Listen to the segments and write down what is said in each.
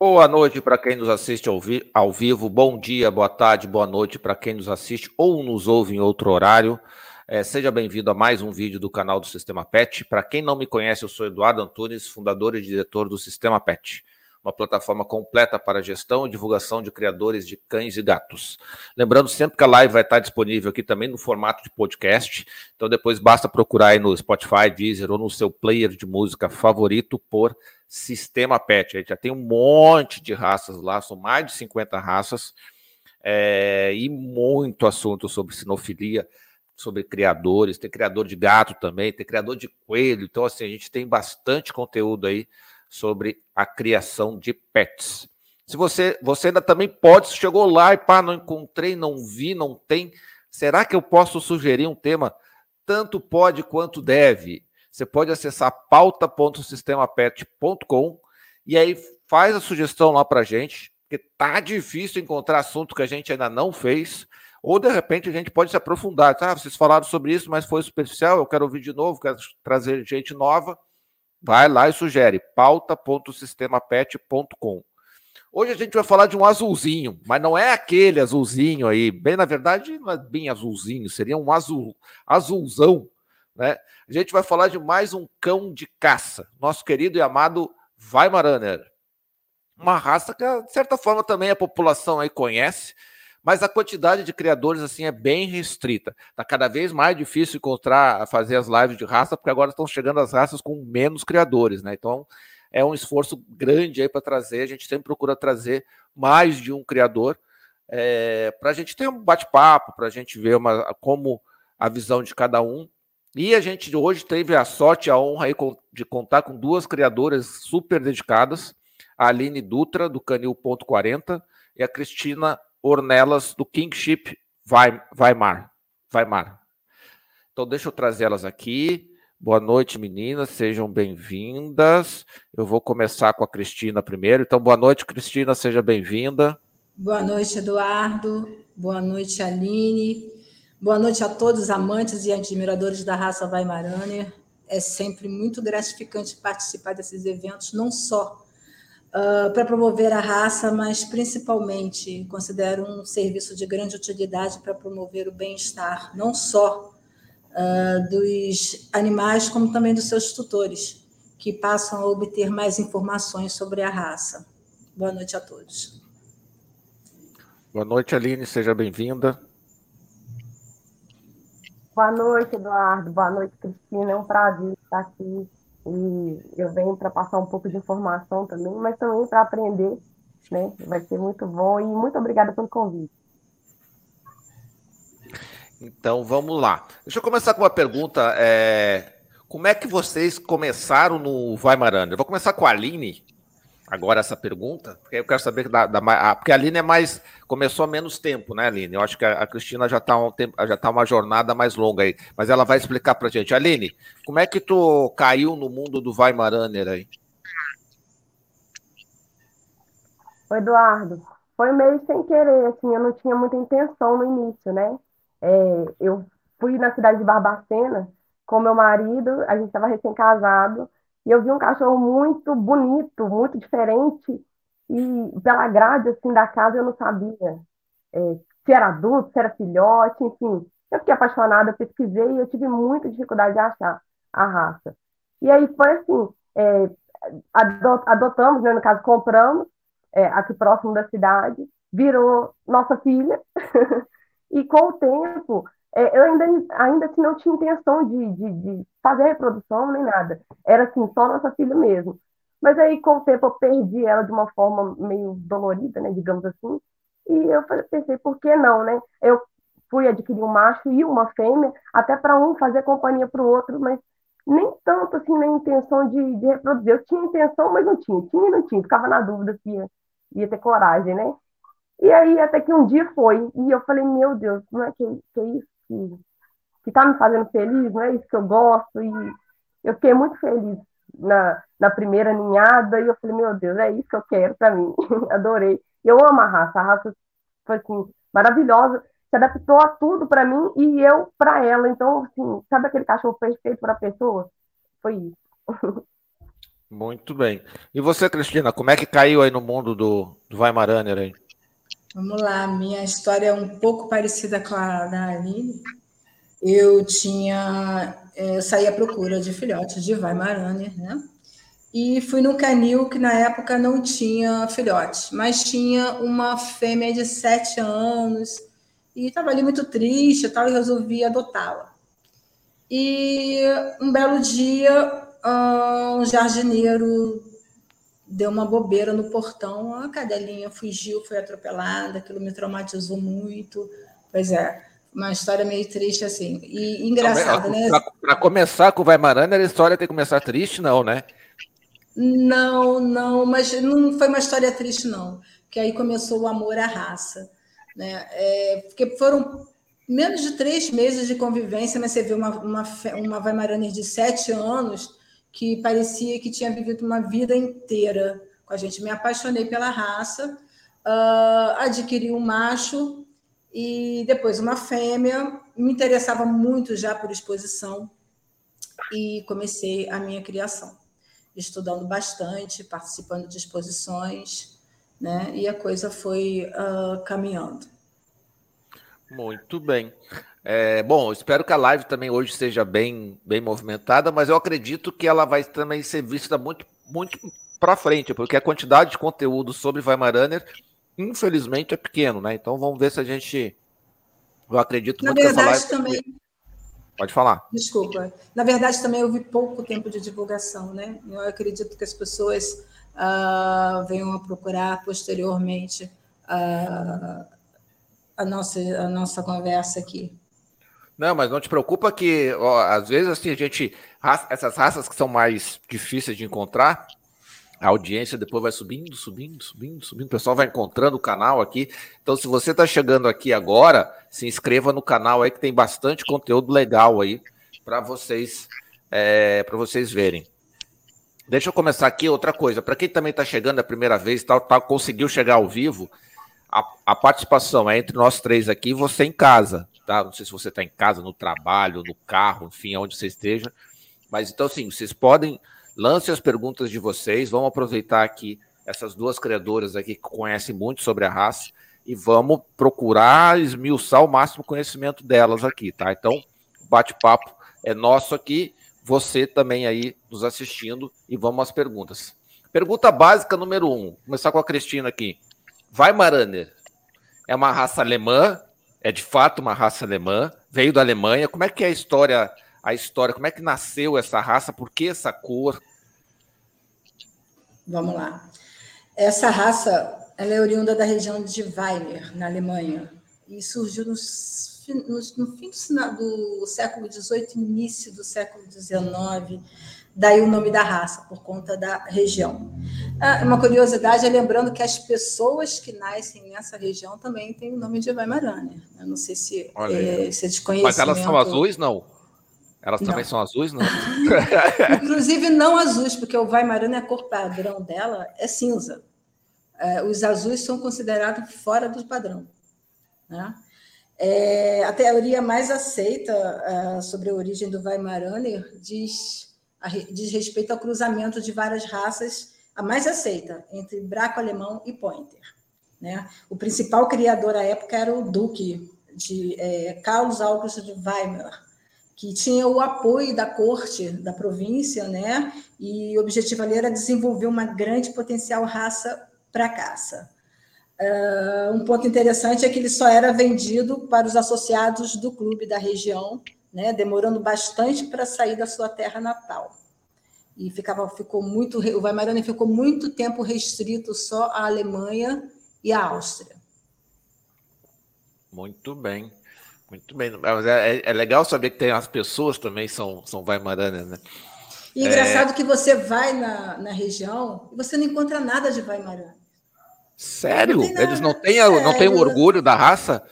Boa noite para quem nos assiste ao, vi ao, vivo, bom dia, boa tarde, boa noite para quem nos assiste ou nos ouve em outro horário. É, seja bem-vindo a mais um vídeo do canal do Sistema PET. Para quem não me conhece, eu sou Eduardo Antunes, fundador e diretor do Sistema PET, uma plataforma completa para gestão e divulgação de criadores de cães e gatos. Lembrando sempre que a live vai estar disponível aqui também no formato de podcast, então depois basta procurar aí no Spotify, Deezer ou no seu player de música favorito por Sistema Pet. A gente já tem um monte de raças lá, são mais de 50 raças, é, e muito assunto sobre sinofilia, sobre criadores, tem criador de gato também, tem criador de coelho, então assim, a gente tem bastante conteúdo aí sobre a criação de pets. Se você, você ainda também pode, chegou lá e pá, não encontrei, não vi, não tem, será que eu posso sugerir um tema? Tanto pode quanto deve. Você pode acessar pauta.sistemapet.com e aí faz a sugestão lá para gente, porque tá difícil encontrar assunto que a gente ainda não fez, ou de repente a gente pode se aprofundar. Ah, vocês falaram sobre isso, mas foi superficial, eu quero ouvir de novo, quero trazer gente nova. Vai lá e sugere pauta.sistemapet.com. Hoje a gente vai falar de um azulzinho, mas não é aquele azulzinho aí. Bem, na verdade, não é bem azulzinho, seria um azul, azulzão né? A gente vai falar de mais um cão de caça, nosso querido e amado Weimaraner. Uma raça que, de certa forma, também a população aí conhece, mas a quantidade de criadores assim é bem restrita. Está cada vez mais difícil encontrar, fazer as lives de raça, porque agora estão chegando as raças com menos criadores, né? Então é um esforço grande aí para trazer. A gente sempre procura trazer mais de um criador é, para a gente ter um bate-papo, para a gente ver uma, como a visão de cada um e a gente hoje teve a sorte a honra de contar com duas criadoras super dedicadas, a Aline Dutra, do Canil.40, e a Cristina Ornelas, do Kingship Weimar. Weimar. Então, deixa eu trazer elas aqui. Boa noite, meninas, sejam bem-vindas. Eu vou começar com a Cristina primeiro. Então, boa noite, Cristina, seja bem-vinda. Boa noite, Eduardo. Boa noite, Aline. Boa noite a todos, amantes e admiradores da raça Weimaraner. É sempre muito gratificante participar desses eventos, não só uh, para promover a raça, mas principalmente considero um serviço de grande utilidade para promover o bem-estar, não só uh, dos animais, como também dos seus tutores, que passam a obter mais informações sobre a raça. Boa noite a todos. Boa noite, Aline, seja bem-vinda. Boa noite, Eduardo. Boa noite, Cristina. É um prazer estar aqui. E eu venho para passar um pouco de informação também, mas também para aprender, né? Vai ser muito bom e muito obrigada pelo convite. Então vamos lá. Deixa eu começar com uma pergunta. É... Como é que vocês começaram no Weimaraner? Eu vou começar com a Aline agora essa pergunta, porque eu quero saber da, da porque a Aline é mais começou há menos tempo, né, Aline? Eu acho que a, a Cristina já está um já tá uma jornada mais longa aí, mas ela vai explicar para gente. Aline, como é que tu caiu no mundo do Weimaraner aí? O Eduardo, foi meio sem querer, assim, eu não tinha muita intenção no início, né? É, eu fui na cidade de Barbacena com meu marido, a gente estava recém-casado, e eu vi um cachorro muito bonito, muito diferente, e pela grade assim, da casa eu não sabia é, se era adulto, se era filhote, enfim. Eu fiquei apaixonada, pesquisei e eu tive muita dificuldade de achar a raça. E aí foi assim, é, adotamos, né, no caso compramos, é, aqui próximo da cidade, virou nossa filha, e com o tempo eu ainda, ainda assim, não tinha intenção de, de, de, fazer reprodução nem nada. Era assim, só nossa filha mesmo. Mas aí, com o tempo, eu perdi ela de uma forma meio dolorida, né, digamos assim. E eu pensei, por que não, né? Eu fui adquirir um macho e uma fêmea, até para um fazer companhia para o outro, mas nem tanto assim na intenção de, de, reproduzir. Eu tinha intenção, mas não tinha. Tinha e não tinha. Ficava na dúvida se ia, ia ter coragem, né? E aí, até que um dia foi. E eu falei, meu Deus, não é que, que é isso? Que está me fazendo feliz, não é isso que eu gosto. E eu fiquei muito feliz na, na primeira ninhada e eu falei, meu Deus, é isso que eu quero para mim. Adorei. Eu amo a raça, a raça foi assim, maravilhosa, se adaptou a tudo para mim e eu para ela. Então, assim, sabe aquele cachorro perfeito para a pessoa? Foi isso. Muito bem. E você, Cristina, como é que caiu aí no mundo do, do Weimaraner aí? Vamos lá, minha história é um pouco parecida com a da Aline. Eu tinha, é, eu saí à procura de filhotes de Weimaraner, né? E fui no canil que na época não tinha filhote, mas tinha uma fêmea de sete anos e estava ali muito triste e tal, e resolvi adotá-la. E um belo dia, um jardineiro deu uma bobeira no portão, a cadelinha fugiu, foi atropelada, aquilo me traumatizou muito. Pois é, uma história meio triste assim. E engraçada, né? Para começar com o Vaimarana, a história tem que começar triste, não, né? Não, não, mas não foi uma história triste, não. Que aí começou o amor à raça. Né? É, porque foram menos de três meses de convivência, mas você vê uma, uma, uma Weimaraner de sete anos que parecia que tinha vivido uma vida inteira com a gente. Me apaixonei pela raça, uh, adquiri um macho e depois uma fêmea. Me interessava muito já por exposição e comecei a minha criação, estudando bastante, participando de exposições, né? E a coisa foi uh, caminhando. Muito bem. É, bom, espero que a live também hoje seja bem, bem movimentada, mas eu acredito que ela vai também ser vista muito, muito para frente, porque a quantidade de conteúdo sobre Weimaraner, infelizmente, é pequeno, né? Então vamos ver se a gente. Eu acredito Na muito verdade, que live... também. Pode falar. Desculpa. Na verdade, também houve pouco tempo de divulgação, né? Eu acredito que as pessoas uh, venham a procurar posteriormente uh, a, nossa, a nossa conversa aqui. Não, mas não te preocupa que, ó, às vezes, assim, a gente. Essas raças que são mais difíceis de encontrar, a audiência depois vai subindo, subindo, subindo, subindo. O pessoal vai encontrando o canal aqui. Então, se você está chegando aqui agora, se inscreva no canal aí que tem bastante conteúdo legal aí para vocês é, para vocês verem. Deixa eu começar aqui outra coisa. Para quem também está chegando a primeira vez, tal, tá, conseguiu chegar ao vivo, a, a participação é entre nós três aqui, você em casa tá? Não sei se você está em casa, no trabalho, no carro, enfim, onde você esteja. Mas então, assim, vocês podem, lance as perguntas de vocês, vamos aproveitar aqui essas duas criadoras aqui que conhecem muito sobre a raça e vamos procurar esmiuçar o máximo conhecimento delas aqui, tá? Então, bate-papo é nosso aqui, você também aí nos assistindo e vamos às perguntas. Pergunta básica número um, começar com a Cristina aqui. Vai Maraner, é uma raça alemã, é de fato uma raça alemã, veio da Alemanha. Como é que é a história, a história, como é que nasceu essa raça, por que essa cor? Vamos lá. Essa raça, ela é oriunda da região de Weimar, na Alemanha, e surgiu no, no, no fim do, do século XVIII, início do século XIX, daí o nome da raça, por conta da região. Ah, uma curiosidade é lembrando que as pessoas que nascem nessa região também têm o nome de Weimaraner. Eu não sei se é, se é desconhecimento... Mas elas são azuis, não? Elas também não. são azuis, não? Inclusive não azuis, porque o Weimaraner, a cor padrão dela é cinza. É, os azuis são considerados fora do padrão. Né? É, a teoria mais aceita uh, sobre a origem do Weimaraner diz diz respeito ao cruzamento de várias raças, a mais aceita, entre braco alemão e pointer. Né? O principal criador à época era o duque de é, Carlos August de Weimar, que tinha o apoio da corte da província, né? E o objetivo ali era desenvolver uma grande potencial raça para caça. Uh, um ponto interessante é que ele só era vendido para os associados do clube da região né, demorando bastante para sair da sua terra natal. E ficava, ficou muito, o Weimaraner ficou muito tempo restrito só à Alemanha e à Áustria. Muito bem, muito bem. Mas é, é, é legal saber que tem as pessoas também são, são Weimaraner, né? E engraçado é... que você vai na, na região e você não encontra nada de Weimaraner. Sério? Não Eles não têm, não têm o orgulho da raça?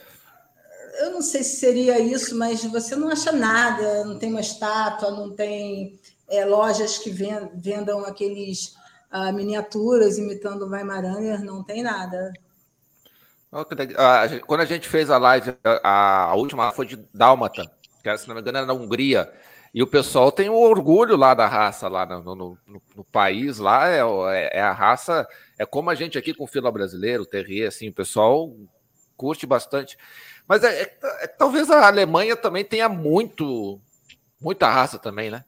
Eu não sei se seria isso, mas você não acha nada, não tem uma estátua, não tem é, lojas que vendam aqueles uh, miniaturas imitando o Weimaraner, não tem nada. Quando a gente fez a live, a, a última foi de Dálmata, que se não me engano era na Hungria, E o pessoal tem o orgulho lá da raça, lá no, no, no, no país, lá é, é, é, a raça, é como a gente aqui com o fila brasileiro, o terrier, assim, o pessoal curte bastante. Mas é, é, é, talvez a Alemanha também tenha muito, muita raça também, né?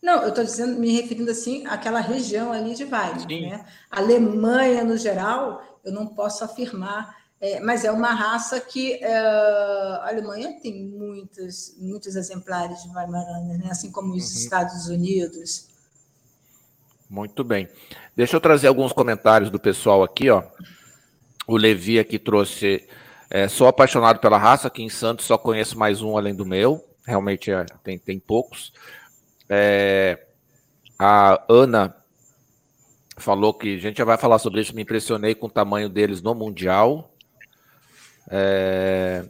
Não, eu estou dizendo, me referindo assim àquela região ali de Weimar, né? Alemanha, no geral, eu não posso afirmar é, mas é uma raça que é, a Alemanha tem muitos, muitos exemplares de Weimaraner, né? assim como os uhum. Estados Unidos. Muito bem. Deixa eu trazer alguns comentários do pessoal aqui, ó. O Levi aqui trouxe. É, sou apaixonado pela raça, aqui em Santos só conheço mais um além do meu. Realmente é, tem, tem poucos. É, a Ana falou que a gente já vai falar sobre isso. Me impressionei com o tamanho deles no Mundial. É...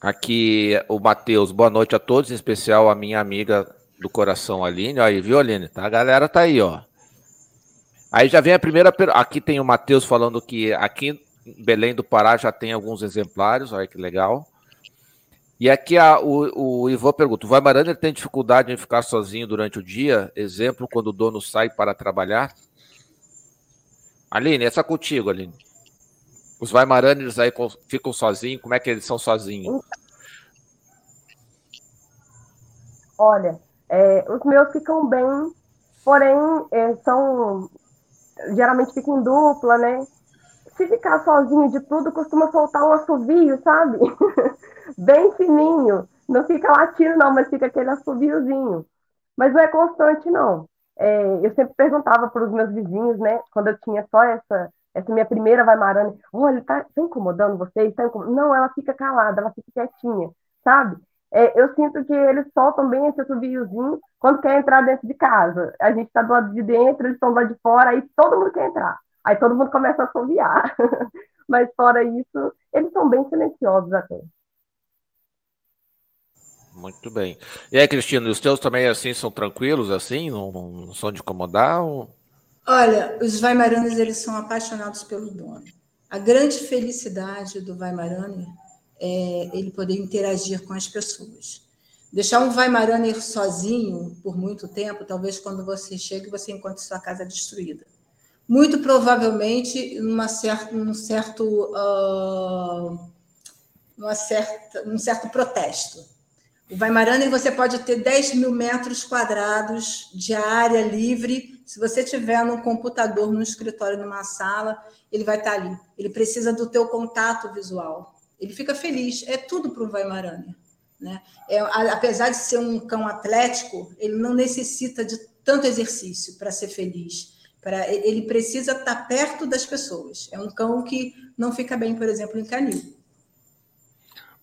Aqui o Matheus, boa noite a todos, em especial a minha amiga do coração, Aline. Aí, viu, Aline? Tá, a galera tá aí, ó. Aí já vem a primeira. Aqui tem o Matheus falando que aqui Belém do Pará já tem alguns exemplares, olha que legal. E aqui a, o, o Ivan pergunta: o Weimaraner tem dificuldade em ficar sozinho durante o dia? Exemplo, quando o dono sai para trabalhar? Aline, essa é contigo, Aline. Os Weimaraners aí ficam sozinhos? Como é que eles são sozinhos? Olha, é, os meus ficam bem, porém é, são geralmente ficam em dupla, né? Se ficar sozinho de tudo, costuma soltar um assovio, sabe? bem fininho. Não fica latindo, não, mas fica aquele assoviozinho. Mas não é constante, não. É, eu sempre perguntava para os meus vizinhos, né? Quando eu tinha só essa essa minha primeira vai marando, olha, ele tá, tá incomodando vocês? Tá incomodando? Não, ela fica calada, ela fica quietinha, sabe? É, eu sinto que eles soltam bem esse assobiozinho quando quer entrar dentro de casa. A gente está do lado de dentro, eles estão do lado de fora, aí todo mundo quer entrar. Aí todo mundo começa a assobiar. Mas fora isso, eles são bem silenciosos até. Muito bem. E aí, Cristina, os teus também assim são tranquilos assim? Não, não são de incomodar? Ou... Olha, os Weimaranes eles são apaixonados pelo dono. A grande felicidade do Weimaraner é ele poder interagir com as pessoas. Deixar um Weimaraner sozinho por muito tempo, talvez quando você chega você encontre sua casa destruída. Muito provavelmente numa certa, num certo, uh, numa certa, num certo protesto. O Weimaraner você pode ter 10 mil metros quadrados de área livre se você tiver no computador, no escritório, numa sala, ele vai estar ali. Ele precisa do teu contato visual. Ele fica feliz. É tudo para o Weimaraner. Né? É, apesar de ser um cão atlético, ele não necessita de tanto exercício para ser feliz. Pra, ele precisa estar perto das pessoas. É um cão que não fica bem, por exemplo, em canil.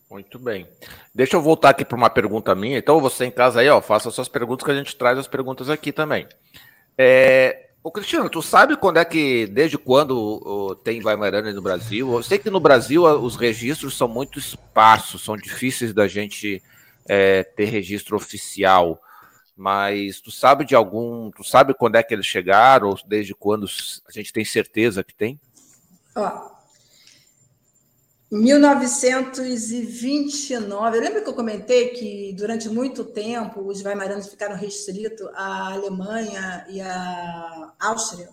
Muito bem. Deixa eu voltar aqui para uma pergunta minha. Então, você em casa aí, ó, faça suas perguntas que a gente traz as perguntas aqui também. É, o Cristiano, tu sabe quando é que, desde quando o, tem Weimaraner no Brasil? Eu sei que no Brasil os registros são muito esparsos, são difíceis da gente é, ter registro oficial. Mas tu sabe de algum, tu sabe quando é que eles chegaram, ou desde quando a gente tem certeza que tem? Ó, 1929, lembra que eu comentei que durante muito tempo os weimaranos ficaram restritos à Alemanha e à Áustria?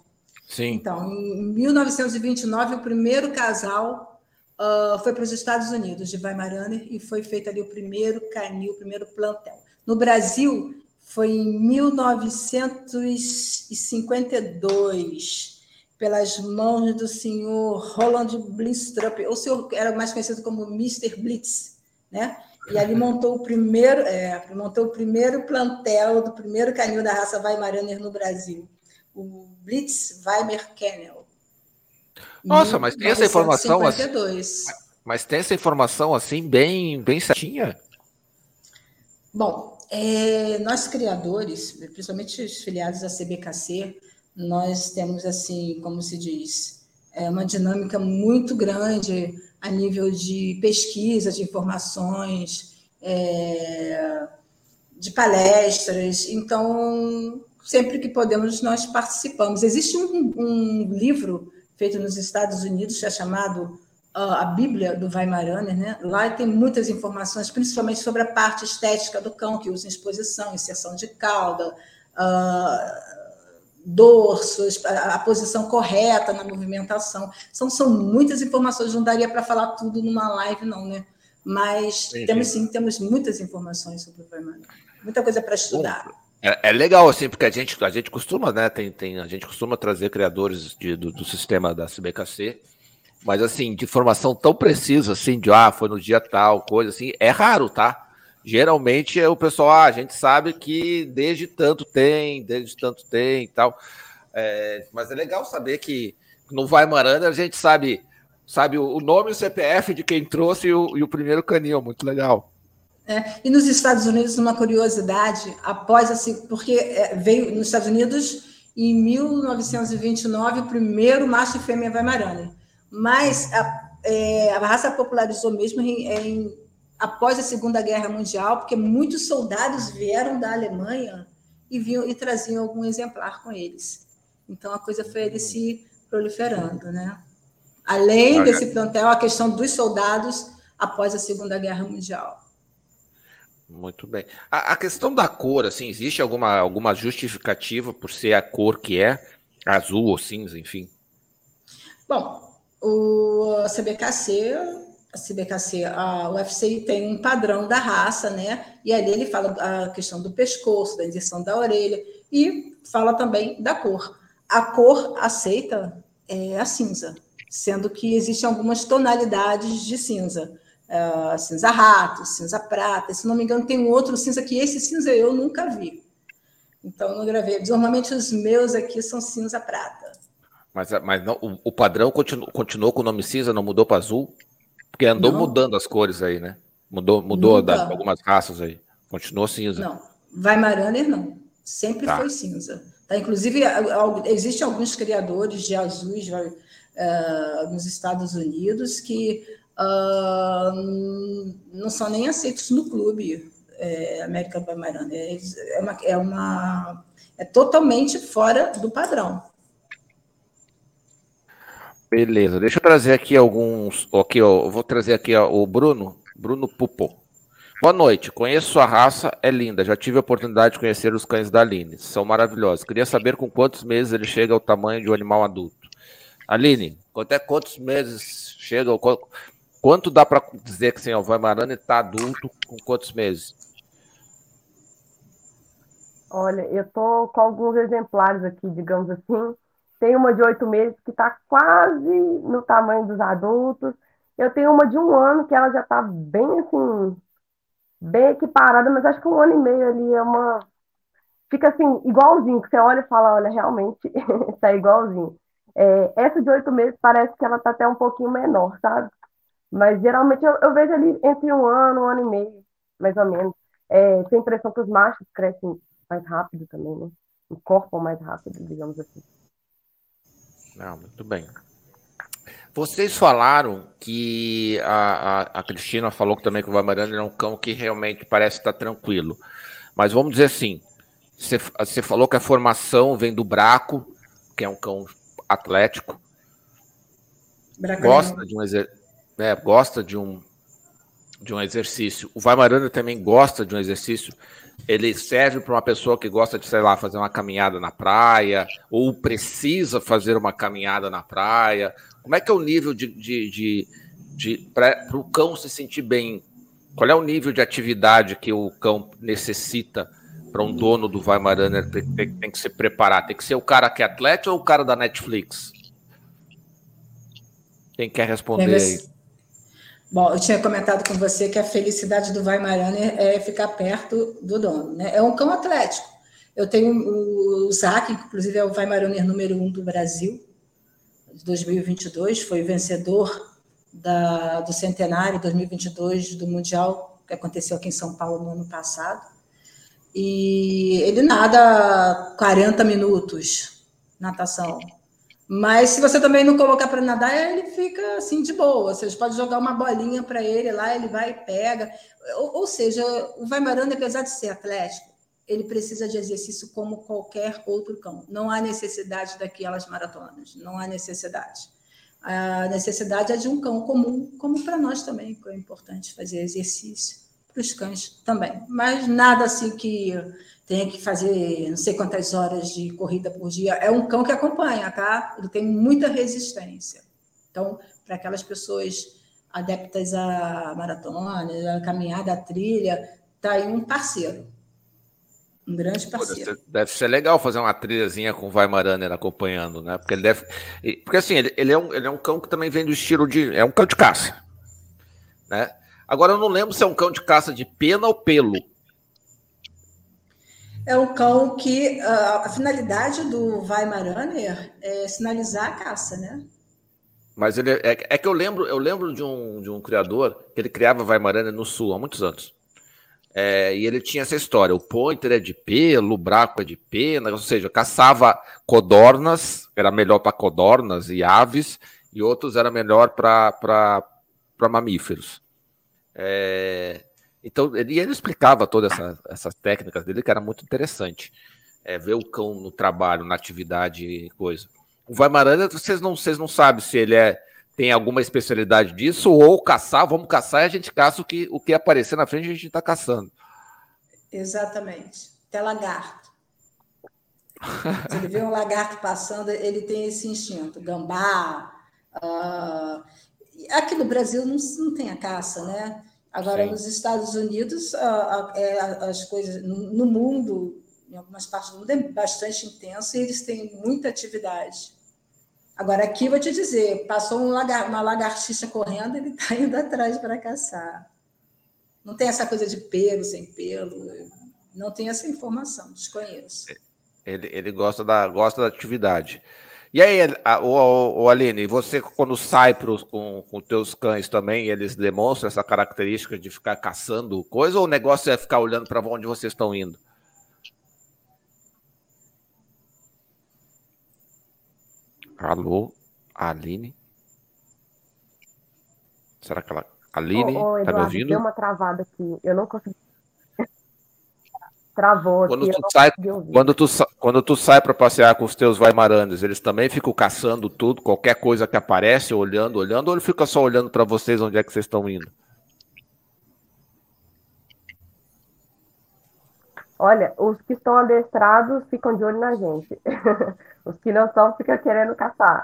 Sim. Então, em 1929, o primeiro casal uh, foi para os Estados Unidos, de Weimaraner, e foi feito ali o primeiro canil, o primeiro plantel. No Brasil, foi em 1952 pelas mãos do senhor Roland Blistrup, ou senhor era mais conhecido como Mr. Blitz, né? E ali montou o primeiro, é, montou o primeiro plantel do primeiro canil da raça Weimaraner no Brasil, o Blitz Weimer Kennel. Nossa, mas tem essa informação assim, mas tem essa informação assim bem bem certinha? Bom, é, nós criadores, principalmente os filiados à CBKC, nós temos, assim, como se diz, é uma dinâmica muito grande a nível de pesquisa, de informações, é, de palestras. Então, sempre que podemos, nós participamos. Existe um, um livro feito nos Estados Unidos, que é chamado a Bíblia do Weimaraner, né? Lá tem muitas informações, principalmente sobre a parte estética do cão, que usa exposição, inserção de cauda, uh, dorsos, a, a, posição correta na movimentação. São, são muitas informações, não daria para falar tudo numa live, não, né? Mas temos sim, temos muitas informações sobre o Weimaraner. Muita coisa para estudar. É, é, legal, assim, porque a gente, a gente costuma, né? Tem, tem, a gente costuma trazer criadores de, do, do, sistema da CBKC, mas assim, de informação tão precisa, assim, de ah, foi no dia tal, coisa assim, é raro, tá? Geralmente é o pessoal, ah, a gente sabe que desde tanto tem, desde tanto tem e tal. É, mas é legal saber que no Vai Maranda a gente sabe, sabe o nome e o CPF de quem trouxe e o, e o primeiro canil, muito legal. É, e nos Estados Unidos, uma curiosidade, após assim, porque é, veio nos Estados Unidos em 1929 o primeiro macho e fêmea Weimaraner, mas a, é, a, raça popularizou mesmo em, em, após a Segunda Guerra Mundial, porque muitos soldados vieram da Alemanha e vinham e traziam algum exemplar com eles. Então a coisa foi ali se proliferando, né? Além desse plantel, a questão dos soldados após a Segunda Guerra Mundial. Muito bem. A, a, questão da cor, assim, existe alguma, alguma justificativa por ser a cor que é, azul ou cinza, enfim? Bom, o CBKC, a CBKC, a UFC tem um padrão da raça, né? E ali ele fala a questão do pescoço, da injeção da orelha e fala também da cor. A cor aceita é a cinza, sendo que existem algumas tonalidades de cinza uh, cinza rato, cinza prata. Se não me engano, tem um outro cinza que esse cinza eu nunca vi. Então, não gravei. Normalmente, os meus aqui são cinza prata. Mas, mas não, o, o padrão continuou, continuou com o nome cinza, não mudou para azul? Porque andou não. mudando as cores aí, né? Mudou, mudou da, algumas raças aí. Continuou cinza. Não. Weimaraner não. Sempre tá. foi cinza. Tá? Inclusive, existem alguns criadores de azuis uh, nos Estados Unidos que uh, não são nem aceitos no clube é, América Baimarana. É, é, uma, é, uma, é totalmente fora do padrão. Beleza, deixa eu trazer aqui alguns. Aqui, ó, vou trazer aqui ó, o Bruno, Bruno Pupo. Boa noite, conheço sua raça, é linda. Já tive a oportunidade de conhecer os cães da Aline, são maravilhosos. Queria saber com quantos meses ele chega ao tamanho de um animal adulto. Aline, até quantos meses chega? Quanto dá para dizer que assim, o Vaimarane está adulto com quantos meses? Olha, eu tô com alguns exemplares aqui, digamos assim. Tem uma de oito meses que está quase no tamanho dos adultos. Eu tenho uma de um ano que ela já está bem assim, bem equiparada, mas acho que um ano e meio ali é uma. Fica assim, igualzinho, que você olha e fala, olha, realmente está igualzinho. É, essa de oito meses parece que ela está até um pouquinho menor, sabe? Mas geralmente eu, eu, vejo ali entre um ano, um ano e meio, mais ou menos. É, tem a impressão que os machos crescem mais rápido também, né? O corpo mais rápido, digamos assim. Não, muito bem. Vocês falaram que a, a, a Cristina falou que também que o Vamarano é um cão que realmente parece estar tranquilo. Mas vamos dizer assim, você, você falou que a formação vem do Braco, que é um cão atlético. Gosta de um exercício né, gosta de um, de um exercício. O Vaimarana também gosta de um exercício. Ele serve para uma pessoa que gosta de, sei lá, fazer uma caminhada na praia, ou precisa fazer uma caminhada na praia. Como é que é o nível de. de, de, de para o cão se sentir bem? Qual é o nível de atividade que o cão necessita para um dono do Weimaraner tem, tem, que se preparar? Tem que ser o cara que é atleta ou o cara da Netflix? Quem quer responder aí? Bom, eu tinha comentado com você que a felicidade do Weimaraner é ficar perto do dono, né? É um cão atlético. Eu tenho o Zac, inclusive é o Weimaraner número um do Brasil, de 2022, foi vencedor da, do centenário 2022 do Mundial, que aconteceu aqui em São Paulo no ano passado. E ele nada 40 minutos, natação. Mas se você também não colocar para nadar, ele fica assim de boa. Você pode jogar uma bolinha para ele lá, ele vai e pega. Ou, ou seja, o Vaimarana, apesar de ser atlético, ele precisa de exercício como qualquer outro cão. Não há necessidade daquelas maratonas, não há necessidade. A necessidade é de um cão comum, como para nós também, que é importante fazer exercício os cães também. Mas nada assim que tenha que fazer não sei quantas horas de corrida por dia. É um cão que acompanha, tá? Ele tem muita resistência. Então, para aquelas pessoas adeptas à maratona, à caminhada, à trilha, tá aí um parceiro. Um grande parceiro. Pô, deve, ser, legal fazer uma trilhazinha com o Weimaraner acompanhando, né? Porque ele deve. Porque assim, ele, ele, é um, ele é um cão que também vem do estilo de. É um cão de caça. Né? Agora eu não lembro se é um cão de caça de pena ou pelo. É um cão que a, a finalidade do Weimaraner é sinalizar a caça, né? Mas ele é, é, que eu lembro, eu lembro de um, de um criador que ele criava Weimaraner no sul há muitos anos. É, e ele tinha essa história: o pointer é de pelo, o braco é de pena, ou seja, caçava codornas, era melhor para codornas e aves, e outros era melhor para mamíferos. É, então, ele, ele explicava todas essa, essas técnicas dele, que era muito interessante. É, ver o cão no trabalho, na atividade e coisa. O Weimaraner, vocês não, vocês não sabem se ele é tem alguma especialidade disso, ou caçar, vamos caçar e a gente caça o que, o que aparecer na frente, a gente está caçando. Exatamente. Até lagarto. Se ele vê um lagarto passando, ele tem esse instinto. Gambá. Uh... Aqui no Brasil não, não tem a caça, né? Agora, Sim. nos Estados Unidos, uh, uh, as coisas. No, no mundo, em algumas partes do mundo, é bastante intenso e eles têm muita atividade. Agora, aqui vou te dizer: passou um lagar, uma lagartixa correndo, ele está indo atrás para caçar. Não tem essa coisa de pelo, sem pelo. Não tem essa informação, desconheço. Ele, ele gosta, da, gosta da atividade. E aí, o, o Aline, você quando sai pros, com os teus cães também, eles demonstram essa característica de ficar caçando coisa ou o negócio é ficar olhando para onde vocês estão indo? Alô, Aline? Será que ela. Aline, ô, ô, tá me ouvindo? Deu uma travada aqui. Eu não consegui. Travou quando. Tu sai, quando, tu, quando tu sai para passear com os teus vaimarandes, eles também ficam caçando tudo, qualquer coisa que aparece, olhando, olhando, ou ele fica só olhando para vocês onde é que vocês estão indo? Olha, os que estão adestrados ficam de olho na gente. os que não são ficam querendo caçar.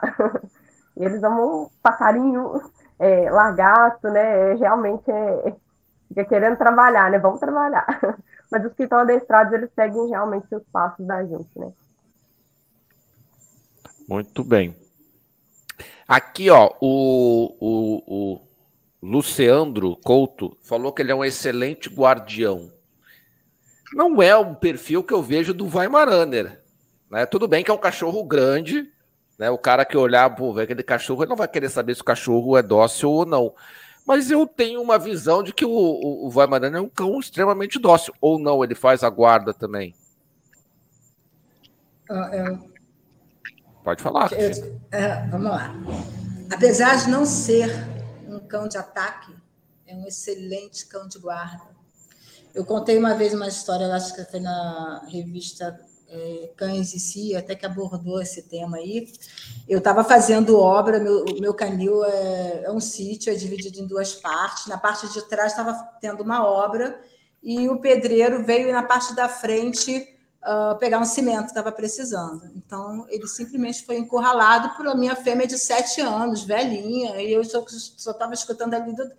Eles amam passarinho, é, lagarto, né? É, realmente é, fica querendo trabalhar, né? Vamos trabalhar. Mas os que estão adestrados, eles seguem realmente os passos da gente, né? Muito bem. Aqui, ó, o, o, o Luciandro Couto falou que ele é um excelente guardião não é um perfil que eu vejo do Weimaraner. Né? Tudo bem que é um cachorro grande, né? O cara que olhar, pô, aquele cachorro, ele não vai querer saber se o cachorro é dócil ou não. Mas eu tenho uma visão de que o, o, o é um cão extremamente dócil. Ou não, ele faz a guarda também. Uh, Pode falar. Eu, é, vamos lá. Apesar de não ser um cão de ataque, é um excelente cão de guarda. Eu contei uma vez uma história, acho que foi na revista é, Cães e Si, até que abordou esse tema aí. Eu estava fazendo obra, meu, meu canil é, é um sítio, é dividido em duas partes. Na parte de trás estava tendo uma obra e o pedreiro veio na parte da frente uh, pegar um cimento, estava precisando. Então, ele simplesmente foi encurralado por minha fêmea de sete anos, velhinha, e eu só estava escutando ali do,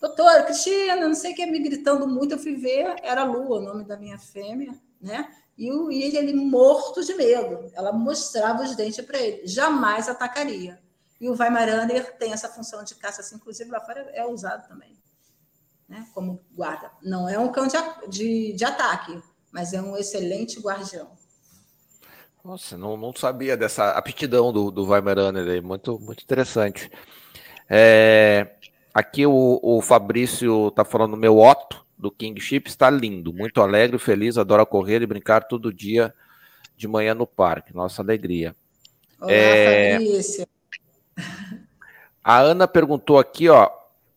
doutora, Cristina, não sei o que, me gritando muito, eu fui ver, era Lua, o nome da minha fêmea, né? E, o, e ele morto de medo. Ela mostrava os dentes para ele, jamais atacaria. E o Weimaraner tem essa função de caça, assim, inclusive lá fora é usado também, né? como guarda. Não é um cão de, de, de ataque, mas é um excelente guardião. Nossa, não, não sabia dessa aptidão do, do Weimaraner, muito, muito interessante. É, Aqui o, o Fabrício tá falando, meu Otto do Kingship está lindo, muito alegre, feliz, adora correr e brincar todo dia de manhã no parque. Nossa alegria. Olá, é... Fabrício. A Ana perguntou aqui, ó.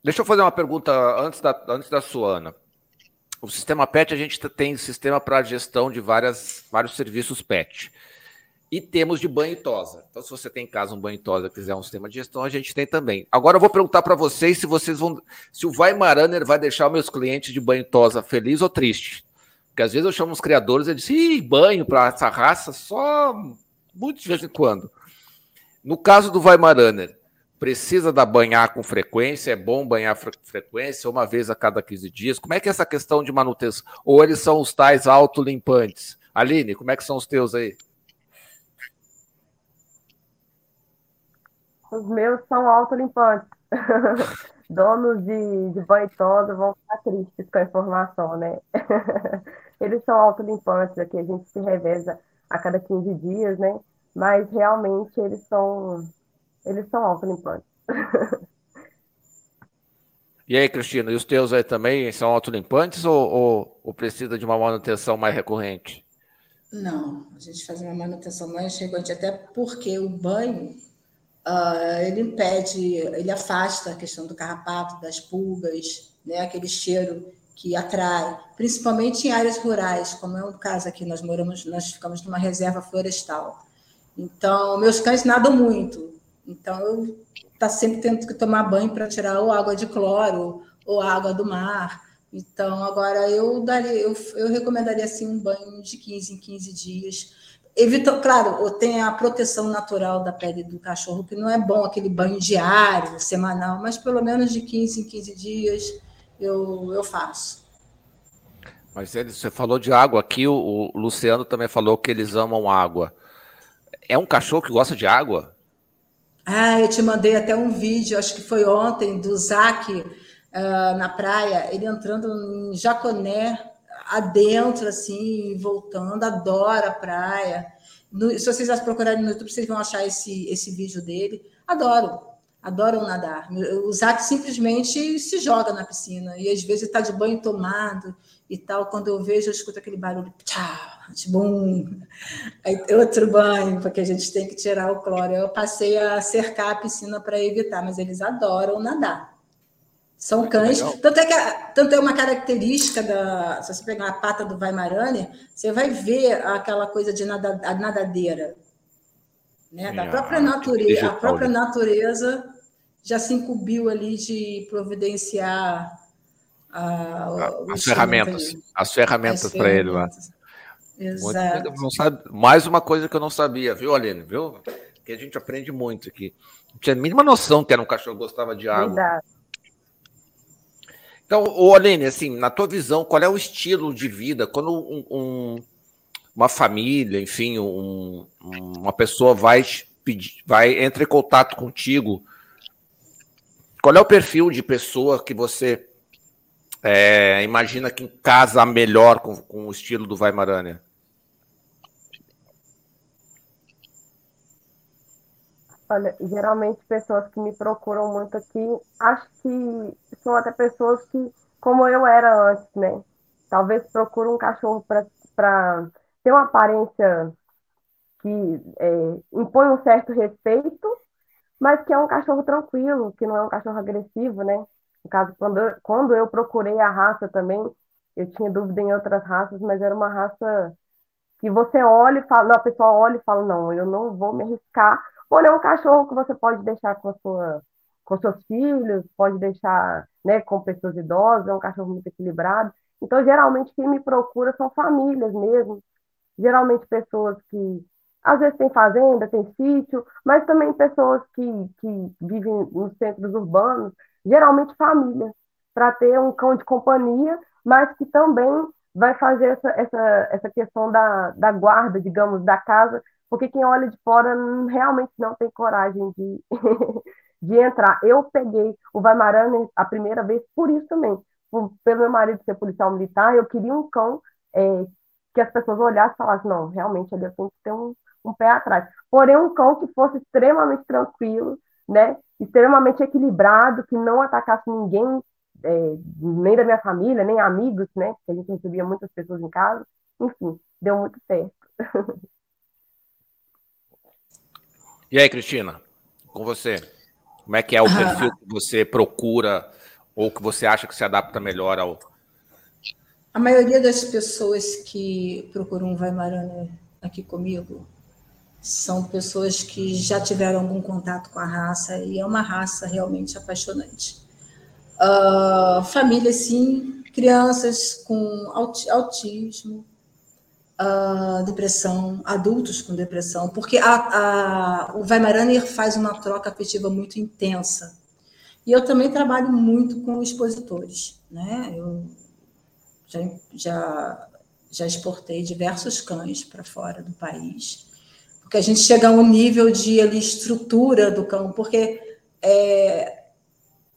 Deixa eu fazer uma pergunta antes da, antes da sua, Ana. O sistema PET, a gente tem sistema para gestão de várias, vários serviços PET. E temos de banho e tosa. Então, se você tem em casa um banho e tosa quiser um sistema de gestão, a gente tem também. Agora eu vou perguntar para vocês se vocês vão. Se o Weimaraner vai deixar meus clientes de banho e tosa feliz ou triste. Porque às vezes eu chamo os criadores e dizem, ih, banho para essa raça só muito de vez em quando. No caso do Weimaraner, precisa da banhar com frequência? É bom banhar fre frequência, uma vez a cada 15 dias? Como é que é essa questão de manutenção? Ou eles são os tais autolimpantes? Aline, como é que são os teus aí? Os meus são autolimpantes. Donos de, de banho todo vão ficar tristes com a informação, né? Eles são autolimpantes, aqui a gente se reveza a cada 15 dias, né? Mas realmente eles são eles são autolimpantes. E aí, Cristina, e os teus aí também são autolimpantes ou, ou, ou precisa de uma manutenção mais recorrente? Não, a gente faz uma manutenção mais recorrente, até porque o banho uh, ele impede, ele afasta a questão do carrapato, das pulgas, né, aquele cheiro que atrai, principalmente em áreas rurais, como é o caso aqui, nós moramos, nós ficamos numa reserva florestal. Então, meus cães nadam muito, então eu tá sempre tendo que tomar banho para tirar ou água de cloro ou água do mar. Então, agora eu daria, eu, eu recomendaria assim um banho de 15 em 15 dias evita, claro, tem a proteção natural da pele do cachorro, que não é bom aquele banho diário, semanal, mas pelo menos de 15 em 15 dias eu, eu faço. Mas você falou de água aqui, o, o Luciano também falou que eles amam água. É um cachorro que gosta de água? Ah, eu te mandei até um vídeo, acho que foi ontem, do Zac uh, na praia, ele entrando em Jaconé, adentro, assim, voltando, adora a praia. No, se vocês procurarem no YouTube, vocês vão achar esse, esse vídeo dele. Adoram, adoram nadar. O Zac simplmente se joga na piscina e às vezes está de banho tomado e tal. Quando eu vejo, eu escuto aquele barulho, tchau, bum. Aí outro banho, porque a gente tem que tirar o cloro. Eu passei a cercar a piscina para evitar, mas eles adoram nadar. São cães. Tanto é, que tanto é uma característica da. Se você pegar a pata do Weimaraner, você vai ver aquela coisa de nada, a nadadeira. Né? Da própria natureza. A própria natureza já se incumbiu ali de providenciar a, as, ferramentas, as ferramentas. para ele lá. Exato. Muito, mais uma coisa que eu não sabia, viu, Aline? Viu? Que a gente aprende muito aqui. Não tinha a mínima noção que era um cachorro que gostava de água. Verdade. Então, Olene, assim, na tua visão, qual é o estilo de vida quando um, um, uma família, enfim, um, uma pessoa vai pedir, vai entrar em contato contigo? Qual é o perfil de pessoa que você é, imagina que casa melhor com, com o estilo do Weimaraner? Olha, geralmente pessoas que me procuram muito aqui, acho que são até pessoas que, como eu era antes, né? Talvez procuram um cachorro para ter uma aparência que é, impõe um certo respeito, mas que é um cachorro tranquilo, que não é um cachorro agressivo, né? No caso, quando eu, quando eu procurei a raça também, eu tinha dúvida em outras raças, mas era uma raça que você olha e fala, não, a pessoa olha e fala, não, eu não vou me arriscar É um cachorro que você pode deixar com, sua, com seus filhos, pode deixar né, com pessoas idosas, é um cachorro muito equilibrado. Então, geralmente, quem me procura são famílias mesmo, geralmente pessoas que às vezes têm fazenda, têm sítio, mas também pessoas que, que vivem nos centros urbanos, geralmente família, para ter um cão de companhia, mas que também vai fazer essa, essa, essa questão da, da guarda, digamos, da casa, porque quem olha de fora realmente não tem coragem de, de entrar. Eu peguei o Weimaraner a primeira vez por isso também, por, pelo meu marido ser policial militar, eu queria um cão é, que as pessoas olhassem e falassem, não, realmente ele tem que ter um, um pé atrás. Porém, um cão que fosse extremamente tranquilo, né, extremamente equilibrado, que não atacasse ninguém, é, nem da minha família, nem amigos, né, que a gente recebia muitas pessoas em casa, enfim, deu muito certo. E aí, Cristina, com você, como é que é o perfil que você procura ou que você acha que se adapta melhor ao. A maioria das pessoas que procuram um Weimaraner aqui comigo são pessoas que já tiveram algum contato com a raça e é uma raça realmente apaixonante. Uh, família, sim, crianças com autismo, uh, depressão, adultos com depressão, porque a, a, o Weimaraner faz uma troca afetiva muito intensa. E eu também trabalho muito com expositores, né? Eu já, já, já exportei diversos cães para fora do país, porque a gente chega a um nível de ali, estrutura do cão, porque é,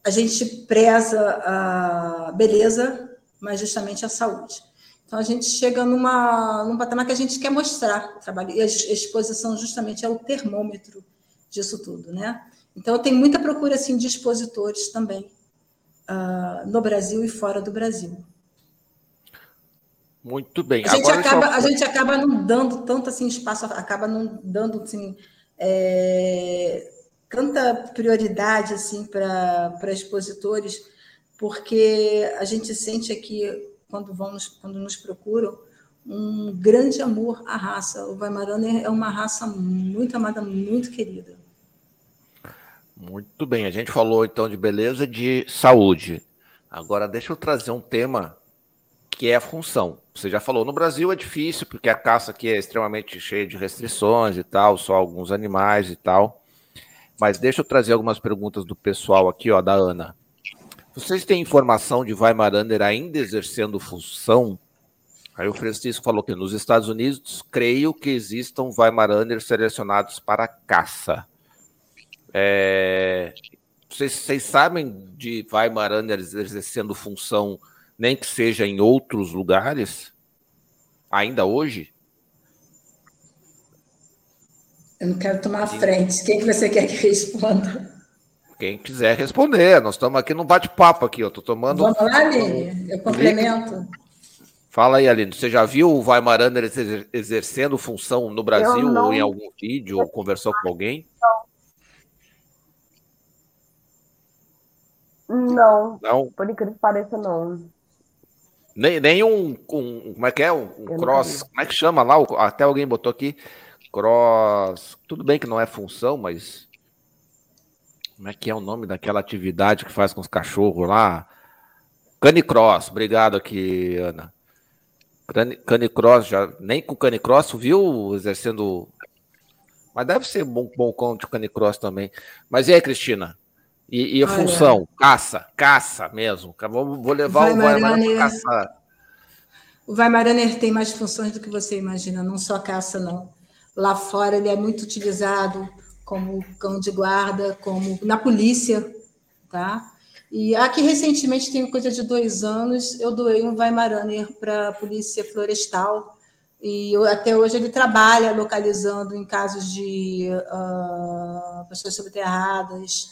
a gente preza a beleza, mas justamente a saúde. Então a gente chega numa, num patamar que a gente quer mostrar o trabalho. E a exposição justamente é o termômetro disso tudo, né? Então tem muita procura assim de expositores também uh, no Brasil e fora do Brasil. Muito bem. A gente, acaba, a gente acaba não dando tanto assim espaço, acaba não dando assim, é, tanta prioridade assim para expositores, porque a gente sente aqui quando vão quando nos procuram um grande amor à raça. O Weimaraner é uma raça muito amada, muito querida. Muito bem, a gente falou então de beleza de saúde. Agora deixa eu trazer um tema que é a função. Você já falou, no Brasil é difícil, porque a caça aqui é extremamente cheia de restrições e tal, só alguns animais e tal. Mas deixa eu trazer algumas perguntas do pessoal aqui, ó, da Ana. Vocês têm informação de Weimaraner ainda exercendo função? Aí o Francisco falou que nos Estados Unidos, creio que existam Weimaraner selecionados para caça. É... Vocês, vocês sabem de Weimaraner exercendo função nem que seja em outros lugares, ainda hoje? Eu não quero tomar a frente. Quem que você quer que responda? Quem quiser responder. Nós estamos aqui no bate-papo aqui. Eu estou tomando. Vamos lá, Aline. Eu complemento. Fala aí, Aline. Você já viu o Weimaraner exercendo função no Brasil ou em algum vídeo ou conversou com alguém? Não. Não. Por incrível que pareça, não. Nem, nem um, um, Como é que é? Um, um cross. Como é que chama lá? Até alguém botou aqui. Cross. Tudo bem que não é função, mas. Como é que é o nome daquela atividade que faz com os cachorros lá? Canicross. Obrigado aqui, Ana. Canicross, já, nem com canicross, viu? Exercendo. Mas deve ser bom, bom conto de canicross também. Mas e aí, Cristina? E, e a Olha. função? Caça, caça mesmo. Vou, vou levar o Weimaraner para caçar. O Weimaraner tem mais funções do que você imagina, não só caça, não. Lá fora ele é muito utilizado como cão de guarda, como na polícia, tá? E aqui recentemente, tem coisa de dois anos, eu doei um Weimaraner para a polícia florestal e eu, até hoje ele trabalha localizando em casos de uh, pessoas sobreterradas,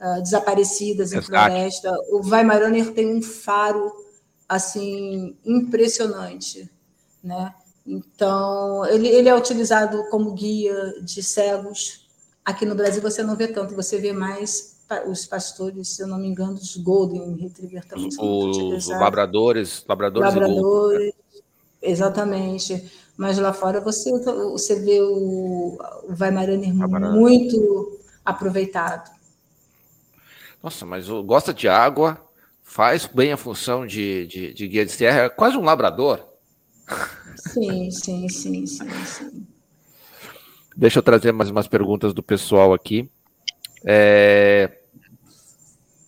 uh, desaparecidas em floresta. O Weimaraner tem um faro assim impressionante, né? Então ele, ele é utilizado como guia de cegos. Aqui no Brasil você não vê tanto, você vê mais os pastores, se eu não me engano, os Golden Retriever também. Os, os labradores, labradores, labradores exatamente. Mas lá fora você, você vê o, o Weimaraner muito aproveitado. Nossa, mas gosta de água, faz bem a função de, de, de guia de serra, é quase um labrador. Sim, sim, sim, sim, sim. Deixa eu trazer mais umas perguntas do pessoal aqui. É...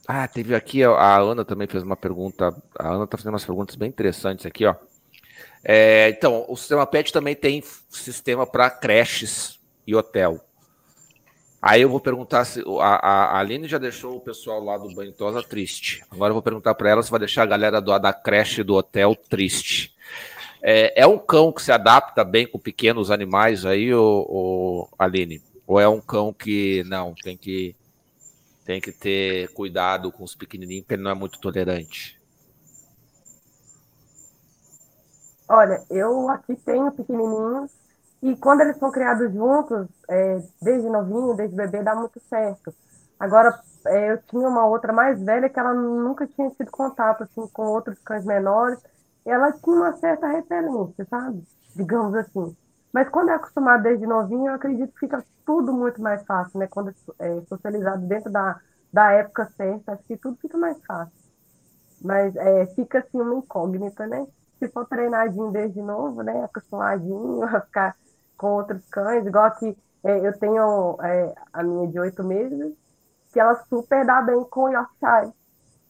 Ah, teve aqui, a Ana também fez uma pergunta. A Ana está fazendo umas perguntas bem interessantes aqui, ó. É, então, o sistema PET também tem sistema para creches e hotel. Aí eu vou perguntar se a, a Aline já deixou o pessoal lá do Banho Tosa triste. Agora eu vou perguntar para ela se vai deixar a galera do, da creche do hotel triste. É, é, um cão que se adapta bem com pequenos animais aí, o, Aline? Ou é um cão que não tem que tem que ter cuidado com os pequenininhos, porque ele não é muito tolerante? Olha, eu aqui tenho pequenininhos e quando eles são criados juntos, é, desde novinho, desde bebê, dá muito certo. Agora, é, eu tinha uma outra mais velha que ela nunca tinha tido contato assim, com outros cães menores. Ela tinha uma certa repelência, sabe? Digamos assim. Mas quando é acostumado desde novinho, eu acredito que fica tudo muito mais fácil, né? Quando é socializado dentro da, da época certa, acho que tudo fica mais fácil. Mas é, fica assim uma incógnita, né? Se for treinadinho desde novo, né? Acostumadinho a ficar com outros cães, igual aqui, é, eu tenho é, a minha de oito meses, que ela super dá bem com o Yorkshire.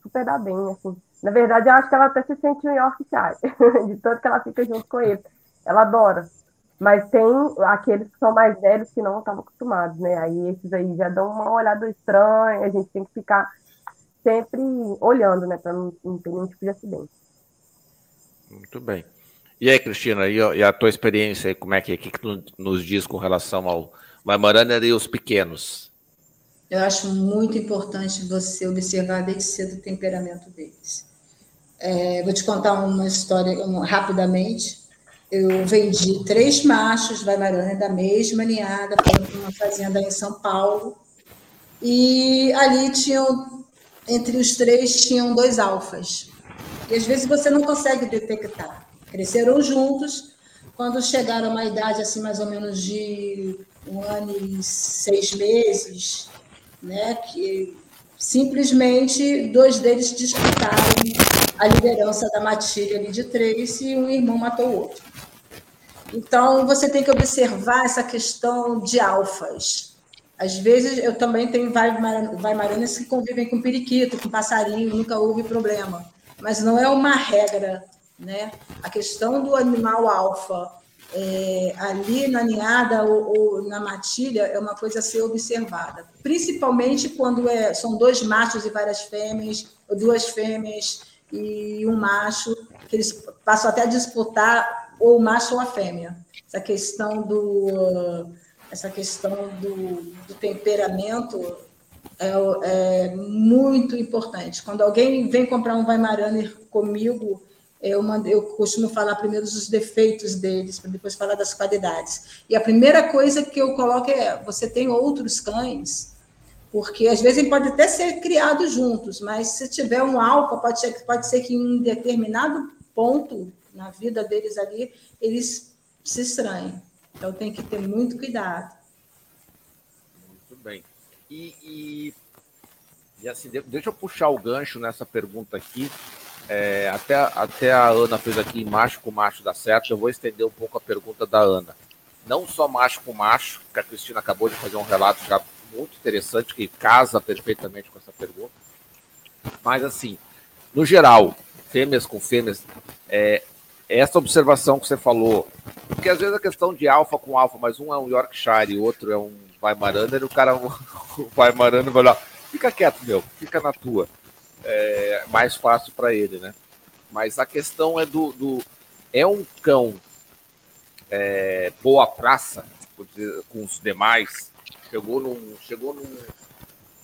Super dá bem, assim. Na verdade, eu acho que ela até se sente um Yorkshire, de tanto que ela fica junto com ele. Ela adora. Mas tem aqueles que são mais velhos que não estavam acostumados, né? Aí esses aí já dão uma olhada estranha, a gente tem que ficar sempre olhando, né? Para não, não, ter nenhum tipo de acidente. Muito bem. E aí, Cristina, e a tua experiência, como é que, que, que tu nos diz com relação ao Weimaraner e os pequenos? Eu acho muito importante você observar desde cedo o temperamento deles. É, vou te contar uma história um, rapidamente eu vendi três machos Weimaraner da mesma ninhada para uma fazenda em São Paulo. E ali tinham, entre os três, tinham dois alfas. E às vezes você não consegue detectar. Cresceram juntos. Quando chegaram a uma idade assim, mais ou menos de um ano e seis meses, né, que simplesmente dois deles disputaram a liderança da matilha ali de três e um irmão matou o outro. Então, você tem que observar essa questão de alfas. Às vezes, eu também tenho vaimaranas que convivem com periquito, com passarinho, nunca houve problema. Mas não é uma regra, né? A questão do animal alfa é, ali na ninhada ou, ou, na matilha é uma coisa a ser observada. Principalmente quando é, são dois machos e várias fêmeas, ou duas fêmeas e um macho, que eles passam até a disputar ou o macho ou a fêmea. Essa questão do, essa questão do, do temperamento é, é, muito importante. Quando alguém vem comprar um Weimaraner comigo, eu, eu costumo falar primeiro dos defeitos deles, para depois falar das qualidades. E a primeira coisa que eu coloco é: você tem outros cães? Porque às vezes pode até ser criados juntos, mas se tiver um alfa, pode ser, pode ser que em um determinado ponto na vida deles ali, eles se estranham. Então tem que ter muito cuidado. Muito bem. E, e, e assim, deixa eu puxar o gancho nessa pergunta aqui. É, até, até a Ana fez aqui macho com macho dá certo. Eu vou estender um pouco a pergunta da Ana. Não só macho com macho, que a Cristina acabou de fazer um relato já muito interessante, que casa perfeitamente com essa pergunta. Mas assim, no geral, fêmeas com fêmeas, é, essa observação que você falou, porque às vezes a questão de alfa com alfa, mas um é um Yorkshire e outro é um Weimaraner, o cara, o Weimaraner vai lá, fica quieto, meu, fica na tua. É mais fácil para ele, né? Mas a questão é do. do é um cão é, boa praça com os demais, chegou num, chegou num,